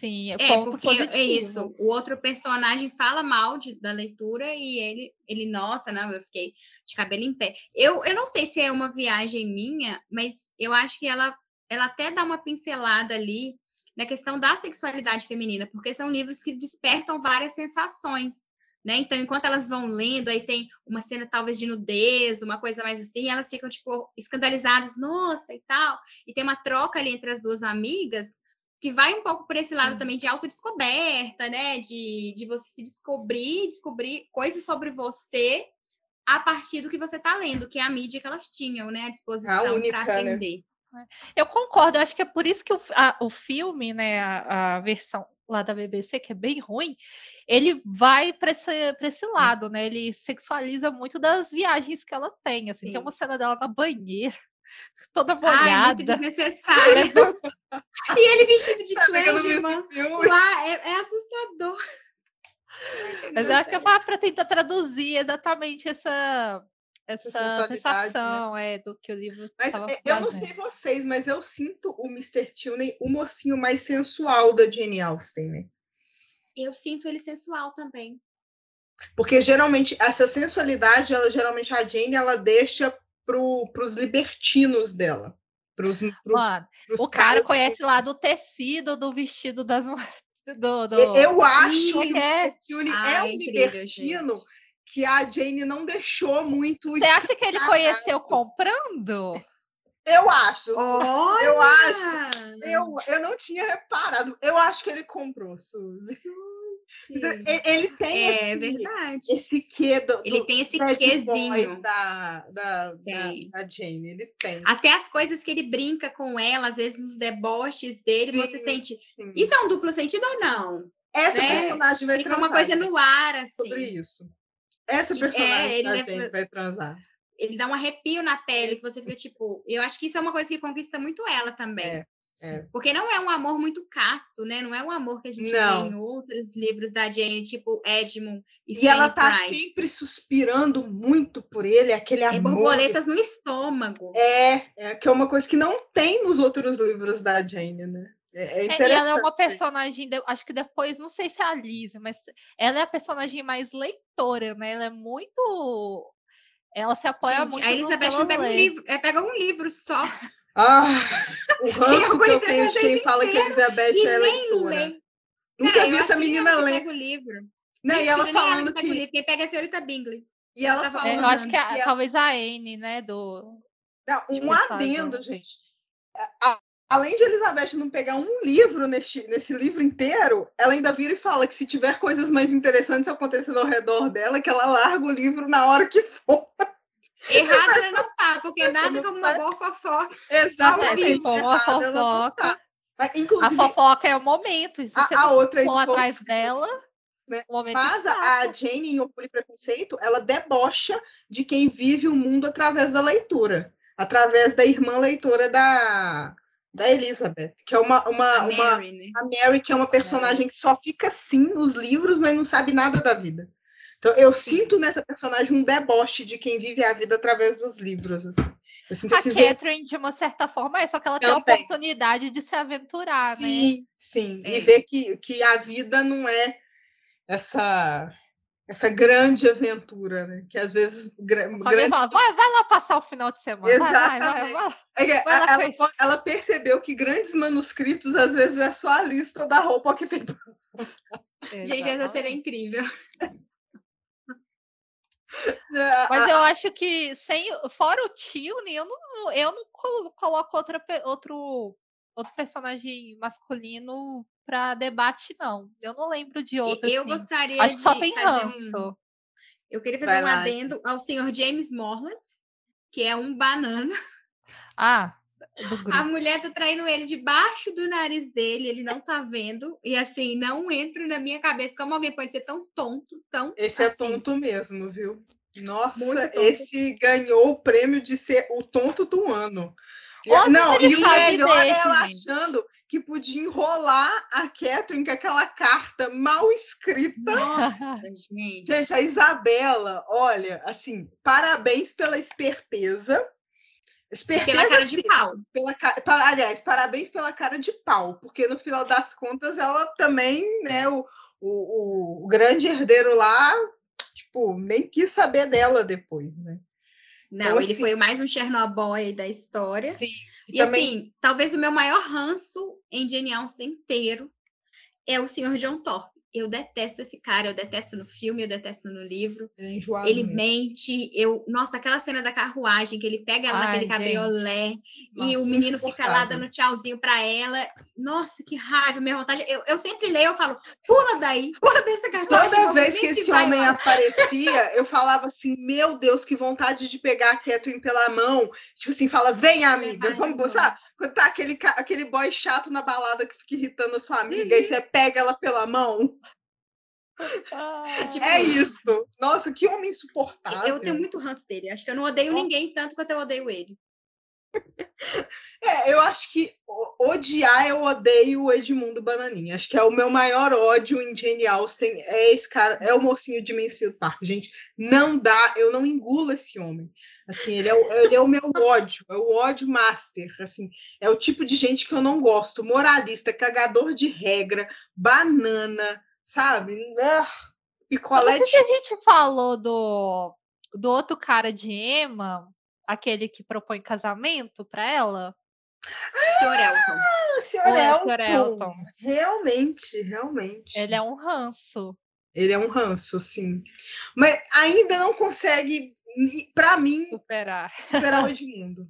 Sim, é, ponto porque positivo. é isso. O outro personagem fala mal de, da leitura e ele, ele, nossa, não, eu fiquei de cabelo em pé. Eu, eu não sei se é uma viagem minha, mas eu acho que ela ela até dá uma pincelada ali na questão da sexualidade feminina, porque são livros que despertam várias sensações, né? Então, enquanto elas vão lendo, aí tem uma cena talvez de nudez, uma coisa mais assim, elas ficam tipo escandalizadas, nossa, e tal. E tem uma troca ali entre as duas amigas que vai um pouco por esse lado também de autodescoberta, né? De, de você se descobrir, descobrir coisas sobre você a partir do que você está lendo, que é a mídia que elas tinham, né, à disposição para né? aprender. Né? Né? Eu concordo, acho que é por isso que o, a, o filme, né, a, a, versão lá da BBC, que é bem ruim, ele vai para esse, esse lado, né? Ele sexualiza muito das viagens que ela tem. Assim, Sim. tem uma cena dela na banheira, (laughs) toda molhada. Ai, muito desnecessário. (laughs) e ele vestido de Clangeman lá é, é assustador. Mas eu acho que é para tentar traduzir exatamente essa essa né? sensação né? é, do que o livro Mas eu não sei vocês, mas eu sinto o Mr. Tilney o mocinho mais sensual da Jane Austen, né? Eu sinto ele sensual também. Porque geralmente essa sensualidade, ela geralmente a Jane ela deixa para os libertinos dela. Pros, pro, Mano, o cara conhece lá do tecido do vestido das do, do... Eu acho que é? o é um libertino gente. Que a Jane não deixou muito. Você acha que ele conheceu comprando? Eu acho. Olha! Eu acho. Eu, eu não tinha reparado. Eu acho que ele comprou, Suzy. Ele tem é esse, verdade. esse quê do, Ele tem esse quezinho da, da, da, da, Jane. Ele tem. Até as coisas que ele brinca com ela, às vezes nos deboches dele, sim, você sente. Sim. Isso é um duplo sentido ou não? Essa né? personagem vai Fica uma coisa no ar, assim. Sobre isso. Essa personagem é, ele vai transar ele dá um arrepio na pele que você fica tipo. Eu acho que isso é uma coisa que conquista muito ela também. É, é. Porque não é um amor muito casto, né? Não é um amor que a gente não. vê em outros livros da Jane, tipo Edmund e, e ela tá Price. sempre suspirando muito por ele, aquele é amor. borboletas no estômago. É, é, que é uma coisa que não tem nos outros livros da Jane, né? É, é interessante. É, ela é uma personagem, acho que depois, não sei se é a Liz, mas ela é a personagem mais leitora, né? Ela é muito ela se apoia Gente, muito. A Elizabeth pega um livro, é, pega um livro só. (laughs) Ah, o (laughs) ranço que eu tenho de quem fala que a Elizabeth é leitora. Nunca vi essa menina ler. o livro. Não, e ela falando ela que... que... Livro, quem pega é a senhorita Bingley. E ela, ela tá falando... É, eu acho que a, talvez a Anne, né, do... Não, um adendo, gente. A, além de Elizabeth não pegar um livro nesse, nesse livro inteiro, ela ainda vira e fala que se tiver coisas mais interessantes acontecendo ao redor dela, que ela larga o livro na hora que for. Errado ela não tá, porque nada como uma boa fofoca. Exatamente. uma fofoca. Mas, inclusive, a fofoca é o momento. Se você a, a outra for atrás dela. Né? Mas a Jane, em Orgulho e Preconceito, ela debocha de quem vive o mundo através da leitura. Através da irmã leitora da, da Elizabeth, que é uma, uma, a, uma, Mary, né? a Mary, que é uma personagem que só fica assim nos livros, mas não sabe nada da vida. Então eu Sim. sinto nessa personagem um deboche de quem vive a vida através dos livros. Assim. Eu sinto a Catherine, de uma certa forma, é só que ela Também. tem a oportunidade de se aventurar, sim, né? Sim, é. e ver que, que a vida não é essa essa grande aventura, né? Que às vezes. grande... fala, vai, vai lá passar o final de semana. Exatamente. Vai, vai, vai, é ela, ela, percebeu que grandes manuscritos, às vezes, é só a lista da roupa que tem. Gente, essa seria incrível. (laughs) Mas eu acho que sem, fora o Tilne, eu não, eu não coloco outra, outro, outro personagem masculino para debate, não. Eu não lembro de outro. Eu assim. gostaria Acho que só tem ranço. Um... Eu queria fazer Vai um lá. adendo ao senhor James Morland, que é um banana. Ah, a mulher tá traindo ele debaixo do nariz dele, ele não tá vendo. E assim, não entra na minha cabeça como alguém pode ser tão tonto, tão. Esse é assim. é tonto mesmo, viu? Nossa, esse ganhou o prêmio de ser o tonto do ano. Não, e o melhor é desse, é ela gente. achando que podia enrolar a Catherine com aquela carta mal escrita. Nossa, (laughs) gente. Gente, a Isabela, olha, assim, parabéns pela esperteza. Esperteza, pela cara de pau. Pela, para, aliás, parabéns pela cara de pau, porque no final das contas ela também, né, o, o, o grande herdeiro lá, tipo, nem quis saber dela depois, né? Não, então, ele assim, foi mais um Chernobyl da história. Sim. E também... assim, talvez o meu maior ranço em Jane Austen inteiro é o Sr. John Thorpe eu detesto esse cara, eu detesto no filme, eu detesto no livro. É ele mesmo. mente, eu, nossa, aquela cena da carruagem que ele pega ela Ai, naquele gente. cabriolé nossa, e o menino fica lá dando tchauzinho para ela. Nossa, que raiva, minha vontade. Eu, eu sempre leio, eu falo, pula daí, pula dessa carruagem. Toda vez que esse homem lá. aparecia, eu falava assim, meu Deus, que vontade de pegar a Catherine pela mão. Tipo assim, fala, vem amiga, vamos, sabe? Quando tá aquele, aquele boy chato na balada que fica irritando a sua amiga, e você pega ela pela mão. Ah, (laughs) tipo, é isso. Nossa, que homem insuportável. Eu tenho muito ranço dele. Acho que eu não odeio Nossa. ninguém tanto quanto eu odeio ele. (laughs) É, eu acho que odiar eu odeio o Edmundo Bananinha. Acho que é o meu maior ódio em Jane Austen. É esse cara, é o mocinho de Mansfield Park. Gente, não dá, eu não engulo esse homem. Assim, ele é, o, ele é o meu ódio, é o ódio master. Assim, é o tipo de gente que eu não gosto. Moralista, cagador de regra, banana, sabe? picolé de... a gente falou do, do outro cara de Emma, aquele que propõe casamento para ela. Ah, Sr. Elton. Sr. Elton. Elton. Realmente, realmente. Ele é um ranço. Ele é um ranço, sim. Mas ainda não consegue, para mim, superar. superar o (laughs) Edmundo.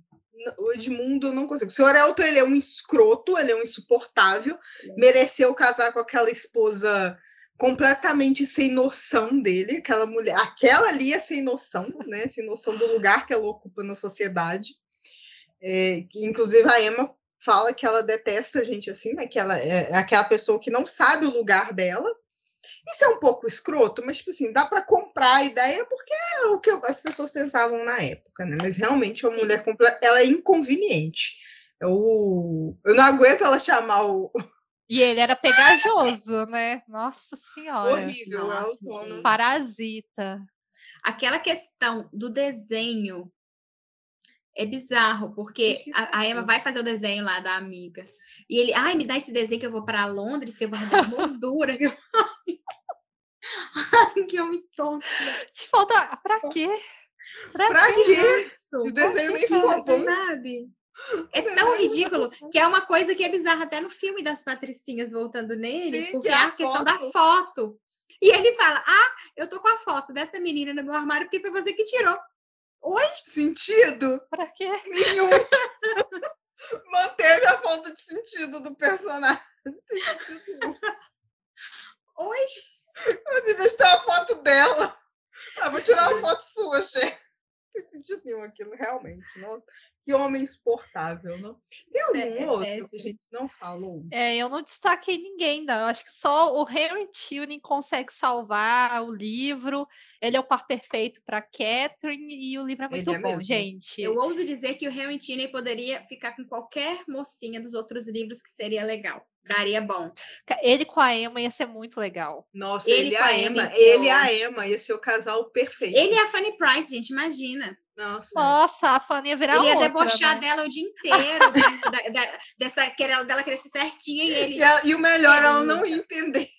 O Edmundo eu não consigo. O senhor Elton, ele é um escroto, ele é um insuportável. É. Mereceu casar com aquela esposa completamente sem noção dele, aquela mulher, aquela ali é sem noção, né? Sem noção do lugar que ela ocupa na sociedade. É, que, inclusive a Emma fala que ela detesta gente assim, né? Que ela é, é aquela pessoa que não sabe o lugar dela. Isso é um pouco escroto, mas tipo assim, dá para comprar a ideia porque é o que as pessoas pensavam na época, né? Mas realmente uma mulher ela é inconveniente. Eu, eu não aguento ela chamar o, e ele era pegajoso, né? Nossa senhora. Horrível, Nossa, Parasita. Aquela questão do desenho é bizarro, porque a, a, Emma vai fazer o desenho lá da amiga. E ele, ai, me dá esse desenho que eu vou para Londres, que eu vou arrumar moldura. Que (laughs) ai, que eu me tonto. Te falta. Pra quê? Pra, pra quê? quê? O desenho nem ficou sabe? É tão ridículo que é uma coisa que é bizarra até no filme das Patricinhas voltando nele, Sim, porque é a, a questão da foto. E ele fala: Ah, eu tô com a foto dessa menina no meu armário porque foi você que tirou. Oi? Sentido? Pra quê? Nenhum. (laughs) Manteve a falta de sentido do personagem. (laughs) Oi? Você vestiu a foto dela. Ah, vou tirar uma foto sua, chefe. Não tem sentido nenhum aquilo, realmente. Não, que homem exportável, não? Tem algum é, é outro é, que a gente não falou? É, eu não destaquei ninguém, não. Eu acho que só o Harry Tuning consegue salvar o livro. Ele é o par perfeito para Catherine e o livro é muito Ele é bom, mesmo. gente. Eu ouso dizer que o Harry Tuning poderia ficar com qualquer mocinha dos outros livros que seria legal. Daria bom. Ele com a Emma ia ser muito legal. Nossa, ele, ele a Emma, Emma ele e a Emma ia ser o casal perfeito. Ele e a Fanny Price, gente, imagina. Nossa. Nossa, a Fanny ia virar ele ia outra, debochar né? dela o dia inteiro, né? da, da, dessa querendo dela crescer certinha e ele. E, a, e o melhor, ele ela não ia entender.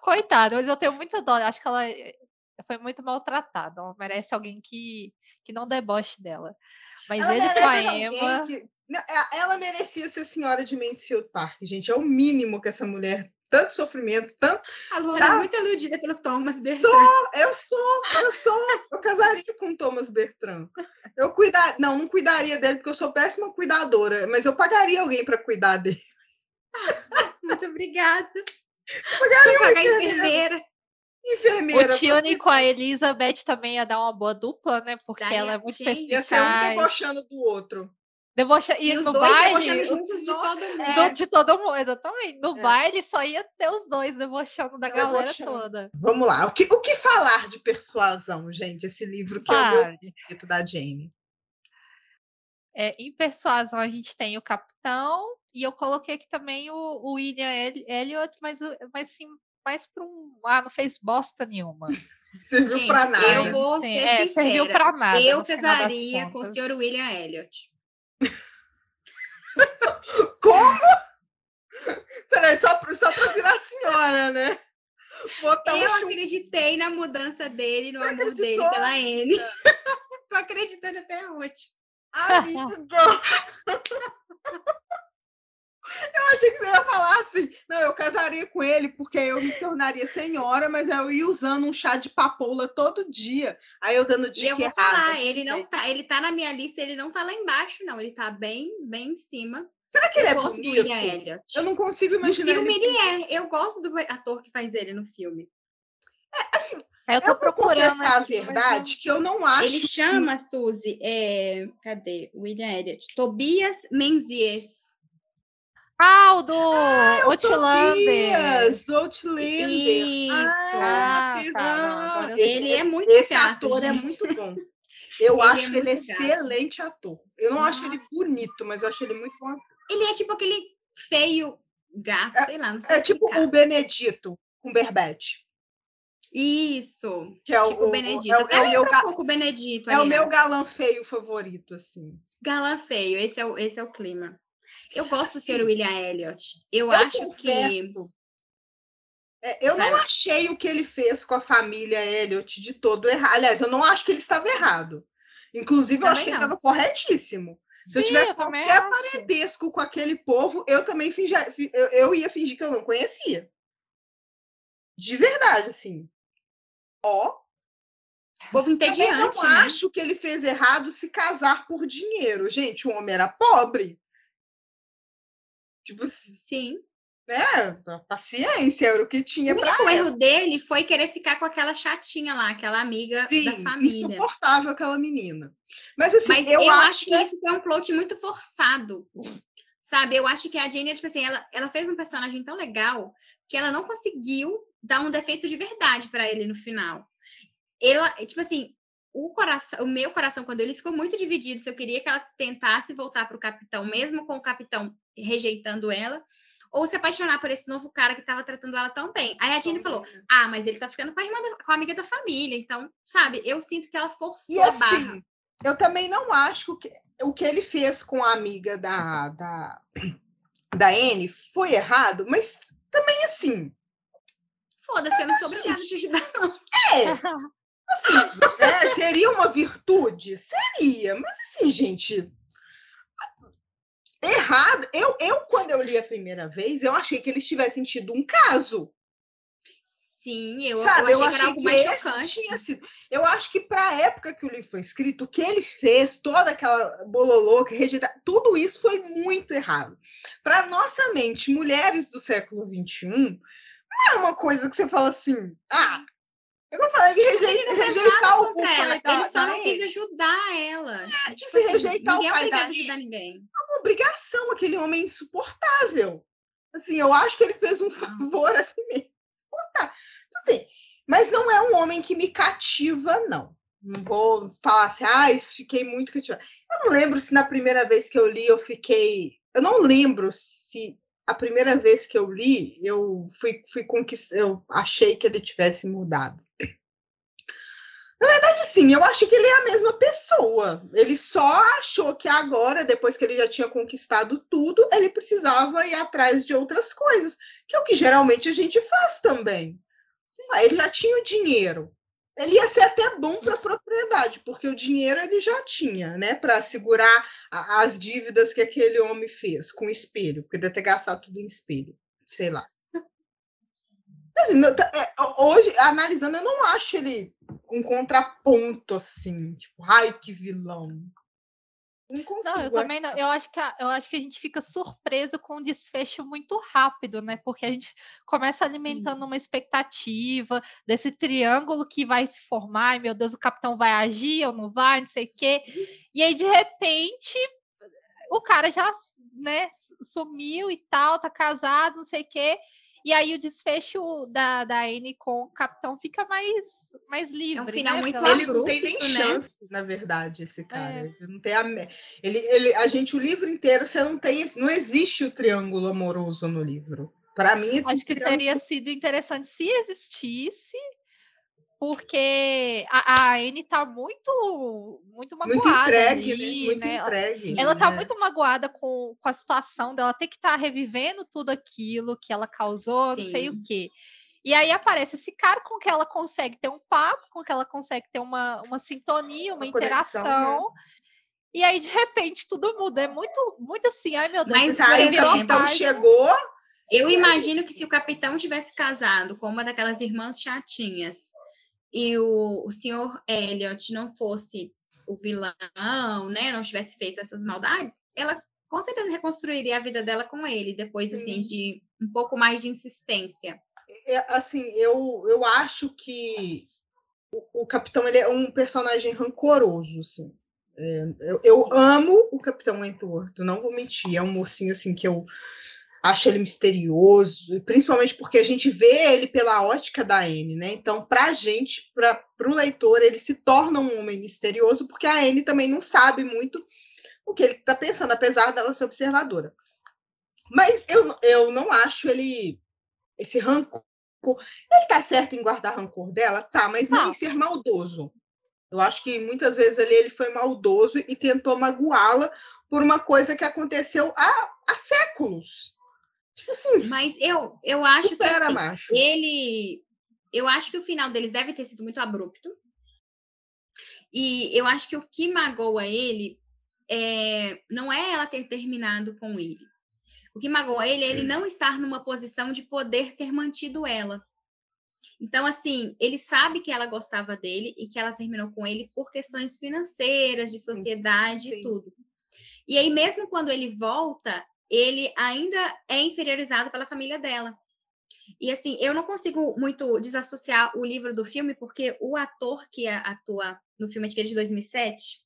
Coitada, mas eu tenho muita dó. Acho que ela foi muito maltratada. Ela merece alguém que, que não deboche dela. Mas ela ele com a Emma. Que... Ela merecia ser senhora de Mansfield Park, gente. É o mínimo que essa mulher tanto sofrimento, tanto. A Luana é muito iludida pelo Thomas Bertrand. Sou, eu sou, eu sou. Eu casaria com o Thomas Bertrand. Eu cuidar, não, não cuidaria dele porque eu sou péssima cuidadora, mas eu pagaria alguém para cuidar dele. (laughs) muito obrigada. Eu pagaria pagar enfermeira. Enfermeira. O Tione com a Elizabeth também ia dar uma boa dupla, né? Porque ela é muito especial. Ia ser um debochando do outro. Debocha... E, e no baile. juntos de todo mundo. É. De todo mundo, exatamente. No é. baile só ia ter os dois debochando da debochando. galera toda. Vamos lá. O que, o que falar de persuasão, gente? Esse livro que Pare. é o meu favorito da Jane. É, em persuasão a gente tem o capitão e eu coloquei aqui também o, o William Elliot, mas, mas sim, mais para um. Ah, não fez bosta nenhuma. (laughs) serviu para nada. Eu vou ser é, sincera. Pra nada, eu casaria com o senhor William Elliot. (laughs) Como? Peraí, só, só pra virar senhora, né? Botar eu um acreditei na mudança dele, no Você amor acreditou? dele pela Anne. (laughs) Tô acreditando até hoje. Amigo! (laughs) Eu achei que você ia falar assim, não, eu casaria com ele porque eu me tornaria senhora, mas eu ia usando um chá de papoula todo dia. Aí eu dando dica eu vou errada. Falar, ele não tá, ele tá na minha lista, ele não tá lá embaixo, não. Ele tá bem, bem em cima. Será que eu ele é bonito? Eu não consigo imaginar. No filme ele, ele é. Eu gosto do ator que faz ele no filme. É, assim, é, eu tô eu procurando a verdade que eu não acho. Ele chama, Suzy, é... cadê? William Elliot. Tobias Menzies. Ah, o do ah, Outlander. Outlander. Isso. Ah, tá, ele é muito Esse gato, ator é gente. é muito bom. Eu ele acho é ele excelente ator. Eu não Nossa. acho ele bonito, mas eu acho ele muito bom. Ele é tipo aquele feio gato, é, sei lá, não sei É tipo o Benedito com Berbete. Isso. Que é tipo o Benedito. É, Até é o meu um pouco o Benedito. É o meu galã feio favorito, assim. Galã feio, esse é o, esse é o clima. Eu gosto do Sr. William Elliot. Eu, eu acho confesso, que. É, eu não achei o que ele fez com a família Elliot de todo errado. Aliás, eu não acho que ele estava errado. Inclusive, eu acho que ele estava corretíssimo. Se eu tivesse qualquer acho. parentesco com aquele povo, eu também fingia, eu, eu ia fingir que eu não conhecia. De verdade, assim. Ó. Povo entediante. Eu não né? acho que ele fez errado se casar por dinheiro. Gente, o homem era pobre. Tipo, sim né? Paciência, era o que tinha para O erro dele foi querer ficar com aquela chatinha lá, aquela amiga Sim, da família. insuportável aquela menina. Mas assim, Mas eu, eu acho, acho que, isso foi um plot muito forçado. Sabe? Eu acho que a Jane, tipo assim, ela, ela fez um personagem tão legal que ela não conseguiu dar um defeito de verdade para ele no final. Ela, tipo assim, o coração, o meu coração quando ele ficou muito dividido se eu queria que ela tentasse voltar para o capitão, mesmo com o capitão rejeitando ela, ou se apaixonar por esse novo cara que estava tratando ela tão bem. Aí a Jenny falou: Ah, mas ele tá ficando com a, irmã da, com a amiga da família. Então, sabe, eu sinto que ela forçou e, a assim, barra. Eu também não acho que o que ele fez com a amiga da, da, da Anne foi errado, mas também assim. Foda-se, eu não sou obrigada a te ajudar, não. É. (laughs) Assim, é, seria uma virtude? Seria, mas assim, gente, errado. Eu, eu, quando eu li a primeira vez, eu achei que eles tivessem tido um caso. Sim, eu, Sabe, eu achei, eu achei que, algo mais chocante. Tinha sido. Eu acho que para a época que o livro foi escrito, o que ele fez, toda aquela bololô, que rejeita, tudo isso foi muito errado. Para nossa mente, mulheres do século XXI, não é uma coisa que você fala assim, ah, eu não falei que rejeita, rejeitar o pai ela. Da, ele só não quis ajudar ela. É, tipo, se assim, rejeitar ninguém o pai é da ajudar ninguém. É uma obrigação, aquele homem insuportável. Assim, eu acho que ele fez um favor a si mesmo. Insuportável. Então, assim, mas não é um homem que me cativa, não. Não vou falar assim, ah, isso fiquei muito cativada. Eu não lembro se na primeira vez que eu li eu fiquei. Eu não lembro se a primeira vez que eu li, eu fui, fui conquist... eu achei que ele tivesse mudado. Na verdade, sim, eu acho que ele é a mesma pessoa. Ele só achou que agora, depois que ele já tinha conquistado tudo, ele precisava ir atrás de outras coisas, que é o que geralmente a gente faz também. Ele já tinha o dinheiro. Ele ia ser até bom para a propriedade, porque o dinheiro ele já tinha, né, para segurar a, as dívidas que aquele homem fez com espelho, porque deve ter gastado tudo em espelho, sei lá. Assim, é, hoje, analisando, eu não acho ele um contraponto assim, tipo, ai que vilão. Não consigo. Não, eu também não. Eu acho, que a, eu acho que a gente fica surpreso com um desfecho muito rápido, né? Porque a gente começa alimentando Sim. uma expectativa desse triângulo que vai se formar. Ai, meu Deus, o capitão vai agir ou não vai, não sei o quê. E aí, de repente, o cara já né, sumiu e tal, tá casado, não sei o quê. E aí o desfecho da, da Anne com o capitão fica mais, mais livre. É um final né? muito Ele não tem nem né? chance, na verdade, esse cara. É. Ele não tem a, ele, ele, a gente, o livro inteiro, você não tem. Não existe o triângulo amoroso no livro. Para mim, esse Acho que triângulo... teria sido interessante se existisse, porque a, a Anne tá muito muito magoada muito entregue, ali, né? Muito né? entregue, ela, tá né? muito magoada com, com a situação dela ter que estar tá revivendo tudo aquilo que ela causou, Sim. não sei o quê. E aí aparece esse cara com que ela consegue ter um papo, com que ela consegue ter uma, uma sintonia, uma, uma interação. Conexão, né? E aí, de repente, tudo muda. É muito, muito assim, ai meu Deus. Mas aí, então chegou. Eu imagino que se o capitão tivesse casado com uma daquelas irmãs chatinhas e o, o senhor Elliot não fosse o vilão, né, não tivesse feito essas maldades, ela com certeza reconstruiria a vida dela com ele, depois, assim, de um pouco mais de insistência. É, assim, eu, eu acho que o, o Capitão ele é um personagem rancoroso, assim. É, eu, eu, amo o Capitão Wentworth, não vou mentir, é um mocinho, assim, que eu acho ele misterioso, principalmente porque a gente vê ele pela ótica da Anne, né? Então, para a gente, para o leitor, ele se torna um homem misterioso, porque a Anne também não sabe muito o que ele está pensando, apesar dela ser observadora. Mas eu, eu não acho ele esse rancor. Ele tá certo em guardar rancor dela? Tá, mas não, não em ser maldoso. Eu acho que muitas vezes ele, ele foi maldoso e tentou magoá-la por uma coisa que aconteceu há, há séculos. Assim, Mas eu, eu acho que assim, macho. ele. Eu acho que o final deles deve ter sido muito abrupto. E eu acho que o que magoa ele é, não é ela ter terminado com ele. O que magoa ele é ele não estar numa posição de poder ter mantido ela. Então, assim, ele sabe que ela gostava dele e que ela terminou com ele por questões financeiras, de sociedade Sim. e tudo. E aí, mesmo quando ele volta, ele ainda é inferiorizado pela família dela. E assim, eu não consigo muito desassociar o livro do filme, porque o ator que atua no filme de 2007,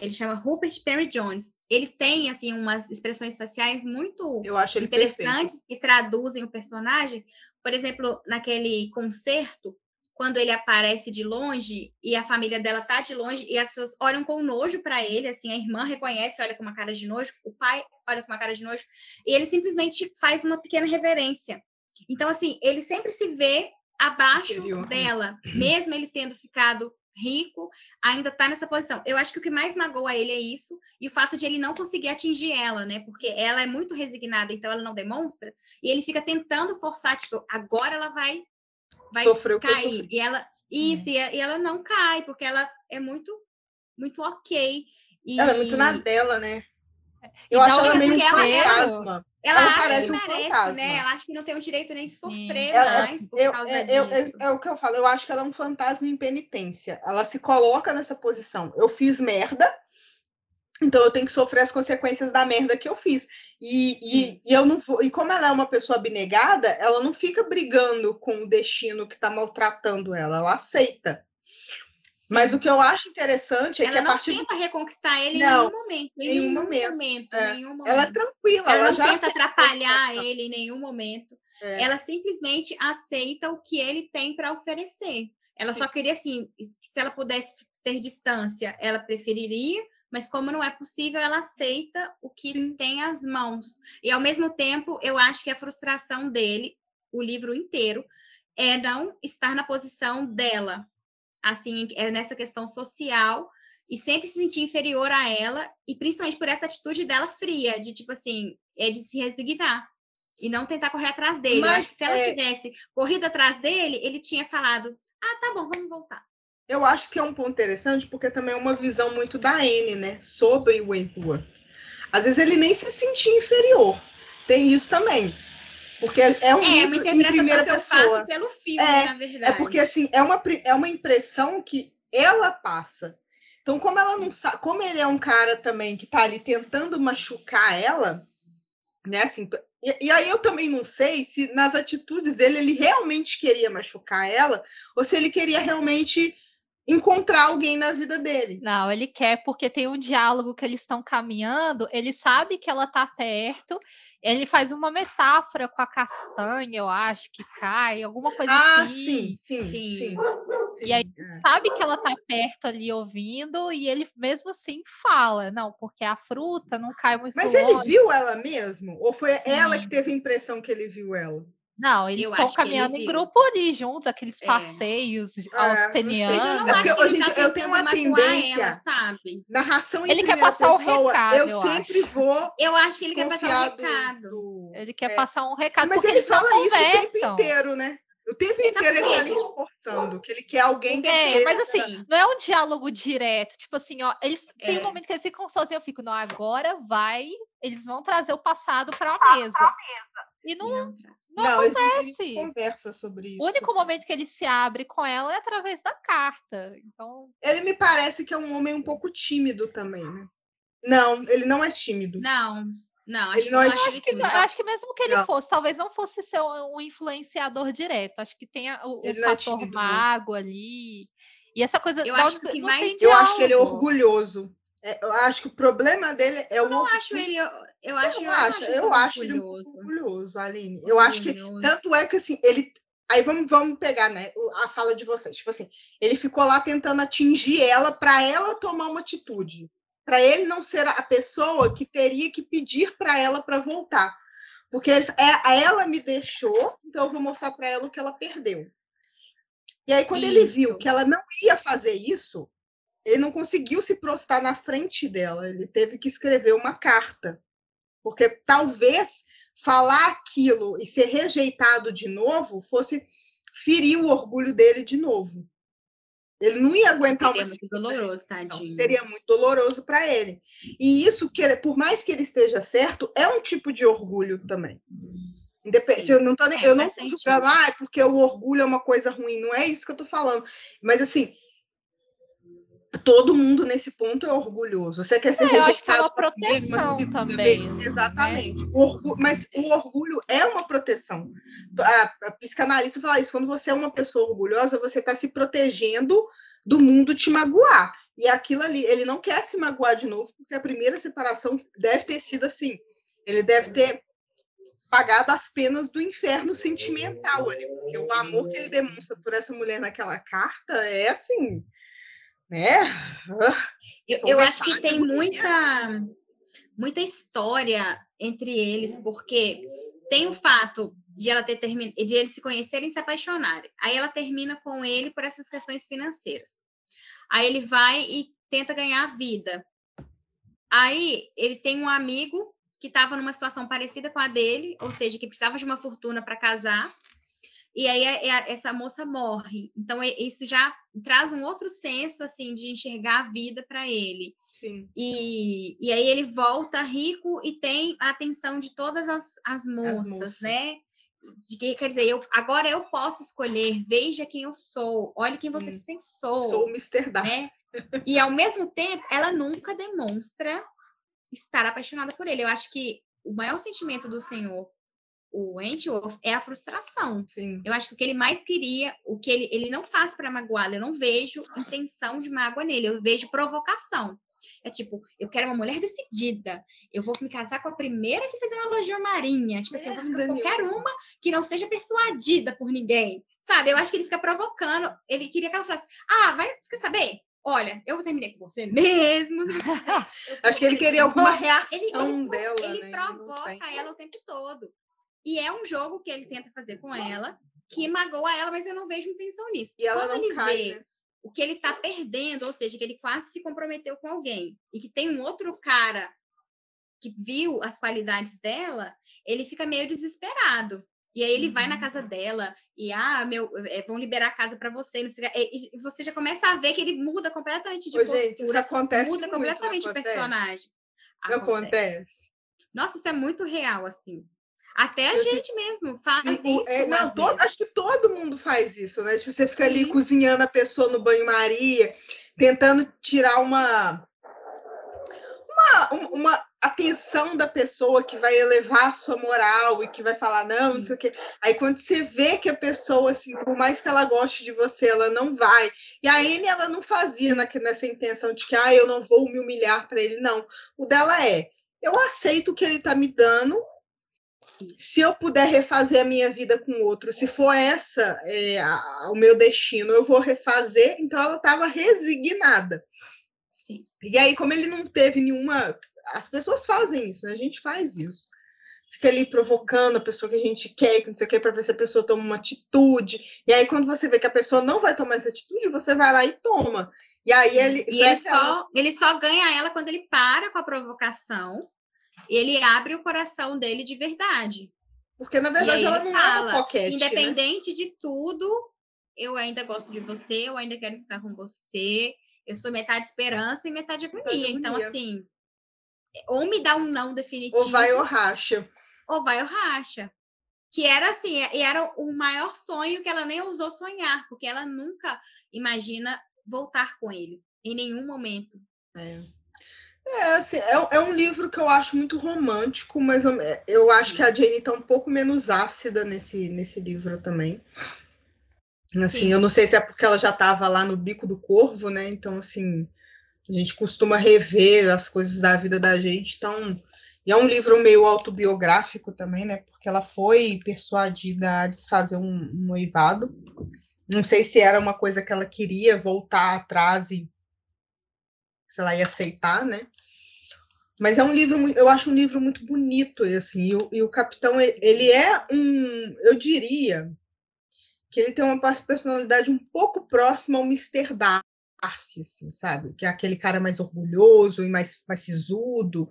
ele chama Rupert Perry Jones. Ele tem assim umas expressões faciais muito interessantes perfeito. que traduzem o personagem. Por exemplo, naquele concerto, quando ele aparece de longe e a família dela tá de longe e as pessoas olham com nojo para ele, assim, a irmã reconhece, olha com uma cara de nojo, o pai olha com uma cara de nojo, e ele simplesmente faz uma pequena reverência. Então, assim, ele sempre se vê abaixo Interior. dela, mesmo ele tendo ficado rico, ainda está nessa posição. Eu acho que o que mais magoa ele é isso, e o fato de ele não conseguir atingir ela, né? Porque ela é muito resignada, então ela não demonstra, e ele fica tentando forçar, tipo, agora ela vai vai Sofreu cair. E ela isso, hum. e ela não cai, porque ela é muito muito ok. E... Ela é muito na dela, né? Eu acho ela meio um fantasma. Ela, ela acha que um merece, fantasma. né? Ela acha que não tem o direito nem de sofrer ela, mais por eu, causa é, eu, disso. É, é, o que eu falo, eu acho que ela é um fantasma em penitência. Ela se coloca nessa posição. Eu fiz merda, então eu tenho que sofrer as consequências da merda que eu fiz. E, e, e, eu não vou, e como ela é uma pessoa abnegada, ela não fica brigando com o destino que está maltratando ela, ela aceita. Mas o que eu acho interessante é ela que a não partir tenta reconquistar ele não, em nenhum momento. Em nenhum, momento. momento, é. nenhum momento. Ela é tranquila. Ela, ela não tenta atrapalhar ele em nenhum momento. É. Ela simplesmente aceita o que ele tem para oferecer. Ela Sim. só queria assim, se ela pudesse ter distância, ela preferiria, mas como não é possível, ela aceita o que tem às mãos. E ao mesmo tempo, eu acho que a frustração dele, o livro inteiro, é não estar na posição dela, assim, é nessa questão social e sempre se sentir inferior a ela, e principalmente por essa atitude dela fria, de tipo assim, é de se resignar e não tentar correr atrás dele. Mas, Eu acho que se ela é... tivesse corrido atrás dele, ele tinha falado: ah, tá bom, vamos voltar. Eu acho que é um ponto interessante, porque também é uma visão muito da Anne, né, sobre o Wentworth. Às vezes ele nem se sentia inferior. Tem isso também. Porque é um é, livro uma em primeira pessoa. pelo filme, é, na verdade. É porque assim, é uma, é uma impressão que ela passa. Então, como ela não sabe, como ele é um cara também que tá ali tentando machucar ela, né? Assim, e, e, aí eu também não sei se nas atitudes dele ele realmente queria machucar ela ou se ele queria realmente encontrar alguém na vida dele. Não, ele quer porque tem um diálogo que eles estão caminhando, ele sabe que ela tá perto ele faz uma metáfora com a castanha, eu acho, que cai, alguma coisa ah, assim. Sim, sim, sim, sim. E aí é. sabe que ela tá perto ali ouvindo, e ele mesmo assim fala, não, porque a fruta não cai muito Mas longe. ele viu ela mesmo? Ou foi ela que teve a impressão que ele viu ela? Não, eles eu estão caminhando em grupo ali juntos, aqueles é. passeios é, austenianos. Eu não acho que gente, tá eu tenho uma tendência, ela, sabe? Narração ele quer passar pessoa, um recado, eu, eu sempre acho. vou. Eu acho que ele quer passar um recado. Do... Ele quer é. passar um recado. Mas ele fala isso o tempo inteiro, né? O tempo inteiro ele tá se esforçando, que ele quer alguém que é, Mas assim, não é um diálogo direto. Tipo assim, ó, eles é. tem um momento que eles ficam sozinhos, eu fico, não, agora vai, eles vão trazer o passado para a mesa. E não, não, não, não acontece. conversa sobre isso. O único momento que ele se abre com ela é através da carta. Então. Ele me parece que é um homem um pouco tímido também, né? Não, ele não é tímido. Não. Não, acho, ele não, é acho, que, acho que mesmo que ele não. fosse, talvez não fosse ser um influenciador direto. Acho que tem o, o é fator é mago ali. E essa coisa. Eu acho que mais. Eu acho que ele é orgulhoso. É, eu acho que o problema dele é eu o. Não acho ele. Eu acho, eu, acho, eu acho ele orgulhoso, Aline. Eu acho que. Tanto é que assim, ele. Aí vamos, vamos pegar, né, a fala de vocês. Tipo assim, ele ficou lá tentando atingir ela para ela tomar uma atitude. Para ele não ser a pessoa que teria que pedir para ela para voltar. Porque ele, é, ela me deixou, então eu vou mostrar para ela o que ela perdeu. E aí, quando isso. ele viu que ela não ia fazer isso, ele não conseguiu se prostar na frente dela, ele teve que escrever uma carta. Porque talvez falar aquilo e ser rejeitado de novo fosse ferir o orgulho dele de novo. Ele não ia aguentar seria muito doloroso, tadinho. seria muito doloroso para ele. E isso que por mais que ele esteja certo, é um tipo de orgulho também. Independente, eu não tô nem, é, eu não julgando, ah, porque o orgulho é uma coisa ruim, não é isso que eu tô falando. Mas assim, todo mundo nesse ponto é orgulhoso. Você quer ser é, rejeitado é uma proteção vez, também. Vez, né? exatamente. Né? Orgulho, mas o orgulho é uma proteção. A, a psicanalista fala isso. Quando você é uma pessoa orgulhosa, você está se protegendo do mundo te magoar. E aquilo ali, ele não quer se magoar de novo, porque a primeira separação deve ter sido assim. Ele deve ter pagado as penas do inferno sentimental ali, porque o amor que ele demonstra por essa mulher naquela carta é assim, né? (laughs) Eu, eu acho que tem muita muita história entre eles, porque tem o fato de ela ter termin... de eles se conhecerem e se apaixonarem. Aí ela termina com ele por essas questões financeiras. Aí ele vai e tenta ganhar a vida. Aí ele tem um amigo que estava numa situação parecida com a dele, ou seja, que precisava de uma fortuna para casar, e aí essa moça morre. Então isso já traz um outro senso assim de enxergar a vida para ele. Sim. E, e aí ele volta rico e tem a atenção de todas as, as, moças, as moças. né? De que, quer dizer, eu, agora eu posso escolher, veja quem eu sou, olhe quem você dispensou. Sou o Mr. Darcy. Né? E ao mesmo tempo, ela nunca demonstra estar apaixonada por ele. Eu acho que o maior sentimento do senhor, o Wentworth, é a frustração. Sim. Eu acho que o que ele mais queria, o que ele, ele não faz para magoá-lo, eu não vejo intenção de mágoa nele, eu vejo provocação. É tipo, eu quero uma mulher decidida. Eu vou me casar com a primeira que fizer uma elogio marinha. Tipo assim, eu vou ficar com qualquer uma que não seja persuadida por ninguém. Sabe? Eu acho que ele fica provocando. Ele queria que ela falasse: Ah, vai, quer saber? olha, eu vou terminar com você mesmo. (laughs) Acho que ele queria alguma reação ele, ele, dela. Ele né? provoca ela o tempo todo. E é um jogo que ele tenta fazer com ela, que magoa ela, mas eu não vejo intenção nisso. E ela Quando não ele cai, vê né? o que ele tá perdendo, ou seja, que ele quase se comprometeu com alguém, e que tem um outro cara que viu as qualidades dela, ele fica meio desesperado. E aí ele vai na uhum. casa dela e ah, meu, é, vão liberar a casa para você, e, e, você já começa a ver que ele muda completamente de Ô, postura, gente, isso acontece muda muito, completamente o personagem. Acontece. acontece. Nossa, isso é muito real assim. Até a gente mesmo faz isso. É, não, todo, acho que todo mundo faz isso, né? Tipo, você fica ali cozinhando a pessoa no banho-maria, tentando tirar uma, uma, uma atenção da pessoa que vai elevar a sua moral e que vai falar, não, não sei o quê. Aí quando você vê que a pessoa, assim, por mais que ela goste de você, ela não vai. E a Anne, ela não fazia nessa intenção de que, ah, eu não vou me humilhar para ele, não. O dela é, eu aceito o que ele tá me dando, se eu puder refazer a minha vida com outro, se for essa é, a, o meu destino, eu vou refazer. Então ela estava resignada. Sim. E aí, como ele não teve nenhuma. As pessoas fazem isso, né? a gente faz isso. Fica ali provocando a pessoa que a gente quer, que não sei o que, para ver se a pessoa toma uma atitude. E aí, quando você vê que a pessoa não vai tomar essa atitude, você vai lá e toma. E aí ele. E ele só, ele só ganha ela quando ele para com a provocação ele abre o coração dele de verdade. Porque, na verdade, ela não fala, é coquete, né? Independente né? de tudo, eu ainda gosto de você, eu ainda quero ficar com você. Eu sou metade esperança e metade agonia. Metade então, assim, ou me dá um não definitivo. Ou vai ou racha. Ou vai ou racha. Que era assim, era o maior sonho que ela nem ousou sonhar, porque ela nunca imagina voltar com ele, em nenhum momento. É. É, assim, é, é, um livro que eu acho muito romântico, mas eu, eu acho que a Jane está um pouco menos ácida nesse, nesse livro também. Assim, Sim. eu não sei se é porque ela já estava lá no bico do corvo, né? Então, assim, a gente costuma rever as coisas da vida da gente. Então, e é um livro meio autobiográfico também, né? Porque ela foi persuadida a desfazer um, um noivado. Não sei se era uma coisa que ela queria voltar atrás e se ela ia aceitar, né? Mas é um livro, eu acho um livro muito bonito, assim, e o, e o Capitão, ele é um, eu diria, que ele tem uma personalidade um pouco próxima ao Mr. Darcy, assim, sabe? Que é aquele cara mais orgulhoso e mais, mais sisudo,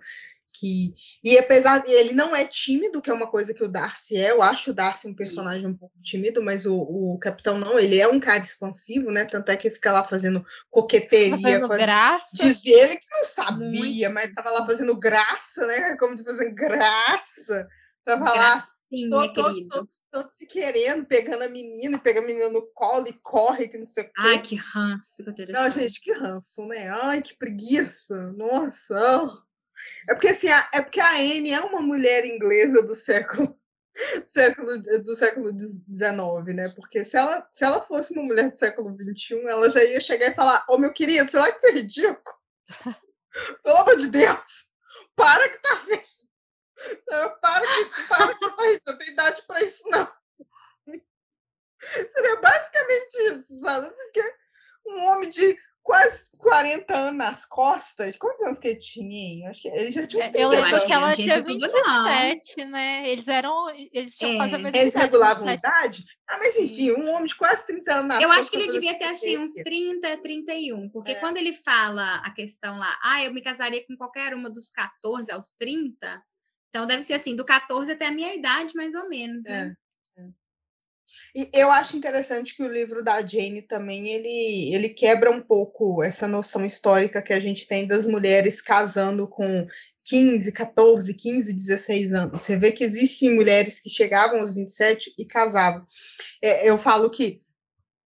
que e apesar ele não é tímido, que é uma coisa que o Darcy é, eu acho o Darcy um personagem um pouco tímido, mas o, o Capitão não, ele é um cara expansivo, né? Tanto é que fica lá fazendo coqueteria, fazendo graça. diz ele que não sabia, Muito. mas tava lá fazendo graça, né? Como de fazendo graça. Tava lá todo, todo, todos, todos se querendo, pegando a menina e pegando a menina no colo e corre, que não sei o quê. Ai, que ranço que eu tenho Não, gente, que ranço, né? Ai, que preguiça. Nossa. É porque assim, a, é porque a Anne é uma mulher inglesa do século (laughs) século do século XIX, né? Porque se ela, se ela fosse uma mulher do século XXI, ela já ia chegar e falar: Ô oh, meu querido, será que isso é ridículo? (laughs) Pelo amor de Deus, para que tá vendo. Para que, para que tá isso, não tem idade pra isso, não. (laughs) Seria basicamente isso, sabe? Porque um homem de quase 40 anos nas costas. Quantos anos que ele tinha? Acho que ele já tinha uns 30 é, Eu lembro anos. que ela tinha 27, né? Eles eram. Eles tinham é, quase a mesma Eles regulavam a idade? Ah, mas enfim, um homem de quase 30 anos nas Eu costas. acho que ele devia ter assim uns 30, 31. Porque é. quando ele fala a questão lá, ah, eu me casaria com qualquer uma dos 14 aos 30. Então deve ser assim, do 14 até a minha idade, mais ou menos, né? É. E eu acho interessante que o livro da Jane também ele, ele quebra um pouco essa noção histórica que a gente tem das mulheres casando com 15, 14, 15, 16 anos. Você vê que existem mulheres que chegavam aos 27 e casavam. É, eu falo que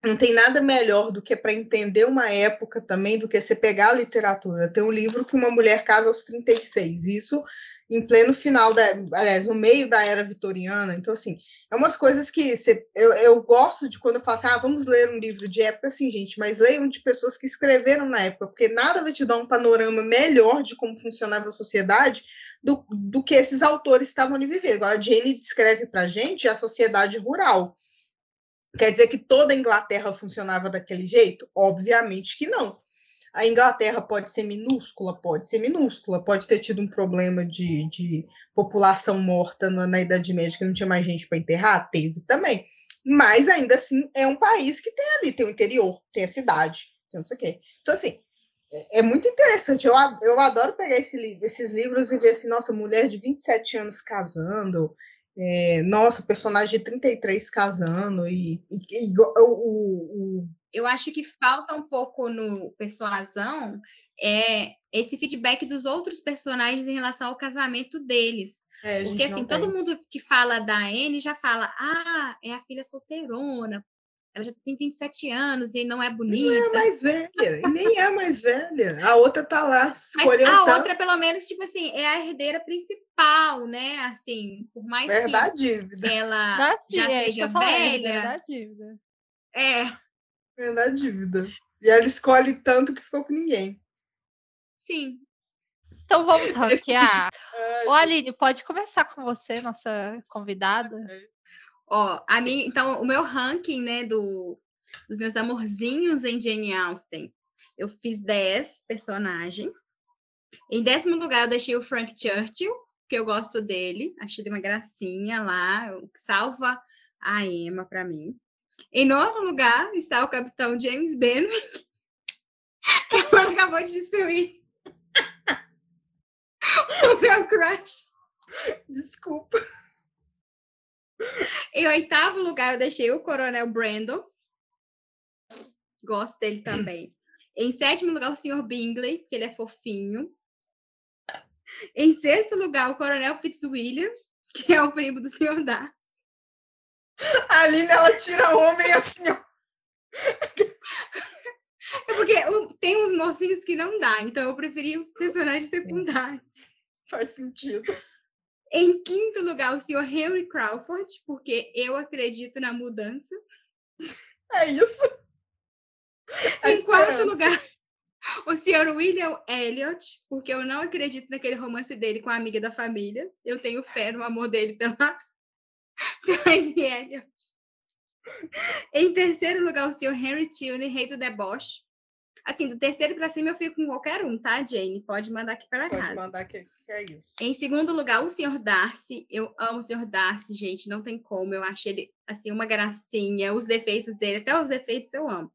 não tem nada melhor do que para entender uma época também do que você pegar a literatura. Tem um livro que uma mulher casa aos 36. Isso em pleno final da, aliás, no meio da era vitoriana. Então, assim, é umas coisas que você, eu, eu gosto de quando eu falo assim, ah, vamos ler um livro de época, assim, gente, mas leiam de pessoas que escreveram na época, porque nada vai te dar um panorama melhor de como funcionava a sociedade do, do que esses autores estavam ali vivendo. A Jane descreve pra gente a sociedade rural. Quer dizer que toda a Inglaterra funcionava daquele jeito? Obviamente que não a Inglaterra pode ser minúscula? Pode ser minúscula. Pode ter tido um problema de, de população morta na, na Idade Média, que não tinha mais gente para enterrar? Teve também. Mas ainda assim é um país que tem ali, tem o interior, tem a cidade, tem não sei o quê. Então, assim, é, é muito interessante. Eu, eu adoro pegar esse, esses livros e ver assim, nossa, mulher de 27 anos casando, é, nossa, personagem de 33 casando, e, e, e o, o, o eu acho que falta um pouco no Persuasão é esse feedback dos outros personagens em relação ao casamento deles. É, Porque assim, todo mundo que fala da Anne já fala: ah, é a filha solteirona, ela já tem 27 anos e não é bonita. E não é mais velha, e nem é mais velha. A outra tá lá escolhendo. Mas a outra, pelo menos, tipo assim, é a herdeira principal, né? Assim, por mais Verdade, que dívida. ela já é, seja velha. Verdade, dívida. É, é da dívida. E ela escolhe tanto que ficou com ninguém. Sim. Então vamos (laughs) ranquear. Ô, Aline, pode começar com você, nossa convidada. (laughs) Ó, a mim, então, o meu ranking, né, do, dos meus amorzinhos em Jane Austen, eu fiz 10 personagens. Em décimo lugar, eu deixei o Frank Churchill, que eu gosto dele. Achei ele uma gracinha lá, salva a Emma para mim. Em nono lugar está o capitão James Benwick, (laughs) que agora acabou de destruir (laughs) o meu crush. Desculpa. Em oitavo lugar, eu deixei o Coronel Brandon. Gosto dele também. Em sétimo lugar, o Sr. Bingley, que ele é fofinho. Em sexto lugar, o Coronel Fitzwilliam, que é o primo do Sr. Darcy. A Aline, ela tira homem assim, ó. É porque tem uns mocinhos que não dá, então eu preferi os personagens secundários. Faz sentido. Em quinto lugar, o senhor Henry Crawford, porque eu acredito na mudança. É isso. Em quarto lugar, o senhor William Elliot, porque eu não acredito naquele romance dele com a amiga da família. Eu tenho fé no amor dele pela (laughs) Elliot. Em terceiro lugar, o senhor Henry Tilney, rei do deboche. Assim, do terceiro para cima eu fico com qualquer um, tá, Jane? Pode mandar aqui para casa. Pode mandar aqui, é isso. Em segundo lugar, o senhor Darcy. Eu amo o senhor Darcy, gente, não tem como. Eu acho ele, assim, uma gracinha. Os defeitos dele, até os defeitos eu amo.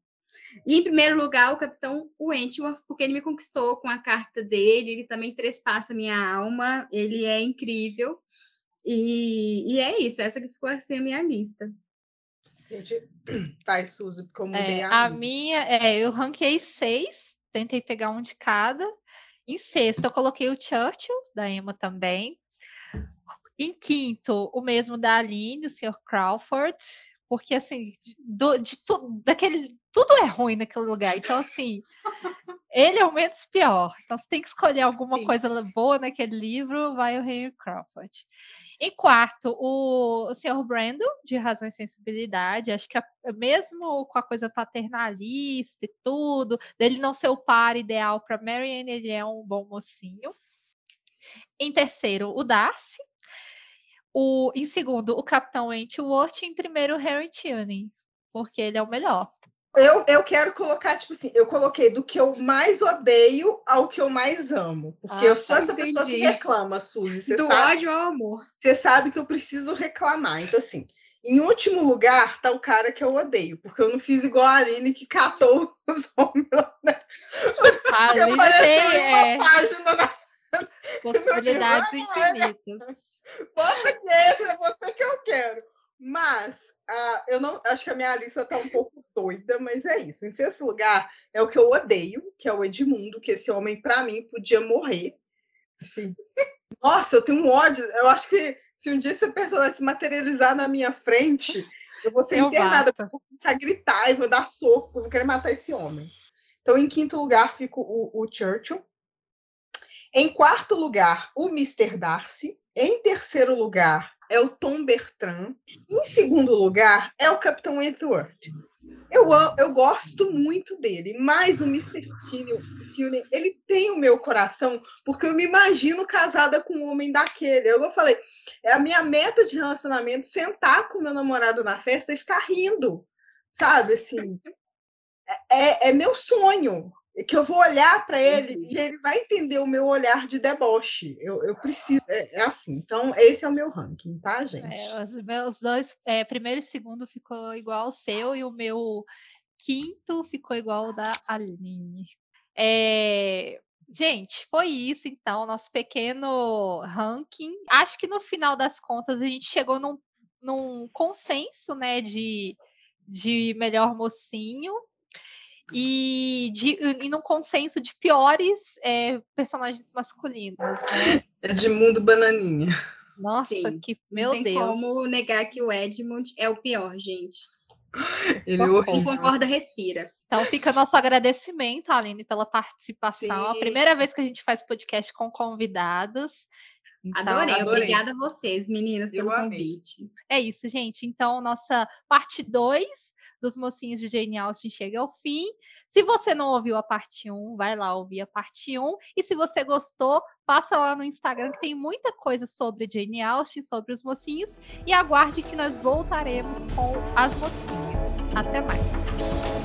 E em primeiro lugar, o Capitão Wentworth, porque ele me conquistou com a carta dele, ele também trespassa minha alma, ele é incrível. E, e é isso, essa que ficou assim a minha lista. Gente, (clears throat) tá, Suzy, como é, a, a minha, é, eu ranquei seis, tentei pegar um de cada. Em sexto, eu coloquei o Churchill, da Emma também. Em quinto, o mesmo da Aline, o Sr. Crawford. Porque, assim, do, de tudo, daquele, tudo é ruim naquele lugar. Então, assim, ele é o menos pior. Então, você tem que escolher alguma Sim. coisa boa naquele livro, vai o Henry Crawford. Em quarto, o, o Sr. Brandon, de Razão e Sensibilidade. Acho que a, mesmo com a coisa paternalista e tudo, dele não ser o par ideal para Marianne, ele é um bom mocinho. Em terceiro, o Darcy. O, em segundo, o Capitão Wentworth. E em primeiro, o Harry Tuning, porque ele é o melhor. Eu, eu quero colocar, tipo assim, eu coloquei do que eu mais odeio ao que eu mais amo. Porque ah, eu sou essa entendi. pessoa que reclama, Suzy. Do sabe, ódio ao amor. Você sabe que eu preciso reclamar. Então, assim, em último lugar tá o cara que eu odeio. Porque eu não fiz igual a Aline que catou (laughs) os homens. Né? A Aline tem é... página na... possibilidades infinitas. Bota que esse é você que eu quero. Mas ah, eu não acho que a minha lista tá um pouco doida, mas é isso. Em sexto lugar é o que eu odeio, que é o Edmundo, que esse homem, para mim, podia morrer. Assim. Nossa, eu tenho um ódio. Eu acho que se um dia esse personagem se materializar na minha frente, eu vou ser eu internada, vou começar a gritar e vou dar soco, eu vou querer matar esse homem. Então, em quinto lugar, fica o, o Churchill. Em quarto lugar, o Mr. Darcy. Em terceiro lugar, é o Tom Bertrand. Em segundo lugar, é o Capitão Wentworth. Eu, eu gosto muito dele, mas o Mr. Tilney, ele tem o meu coração, porque eu me imagino casada com um homem daquele. Eu falei, é a minha meta de relacionamento sentar com meu namorado na festa e ficar rindo, sabe? Assim, é, é meu sonho que eu vou olhar para ele e ele vai entender o meu olhar de deboche. Eu, eu preciso. É, é, assim. Então, esse é o meu ranking, tá, gente? É, os meus dois, é, primeiro e segundo ficou igual ao seu, e o meu quinto ficou igual ao da Aline. É, gente, foi isso então, nosso pequeno ranking. Acho que no final das contas a gente chegou num, num consenso, né, de, de melhor mocinho e, de, e num consenso de piores é, personagens masculinos, né? Edmundo Bananinha. Nossa, Sim. que meu Não tem Deus. como negar que o Edmund é o pior, gente. Ele é Quem concorda, respira. Então fica nosso agradecimento, Aline, pela participação. Sim. A primeira vez que a gente faz podcast com convidados. Então, adorei. adorei, obrigada a vocês, meninas, pelo convite. É isso, gente. Então, nossa parte 2 dos mocinhos de Jane Austen chega ao fim. Se você não ouviu a parte 1, vai lá ouvir a parte 1. E se você gostou, passa lá no Instagram que tem muita coisa sobre Jane Austen, sobre os mocinhos. E aguarde que nós voltaremos com as mocinhas. Até mais!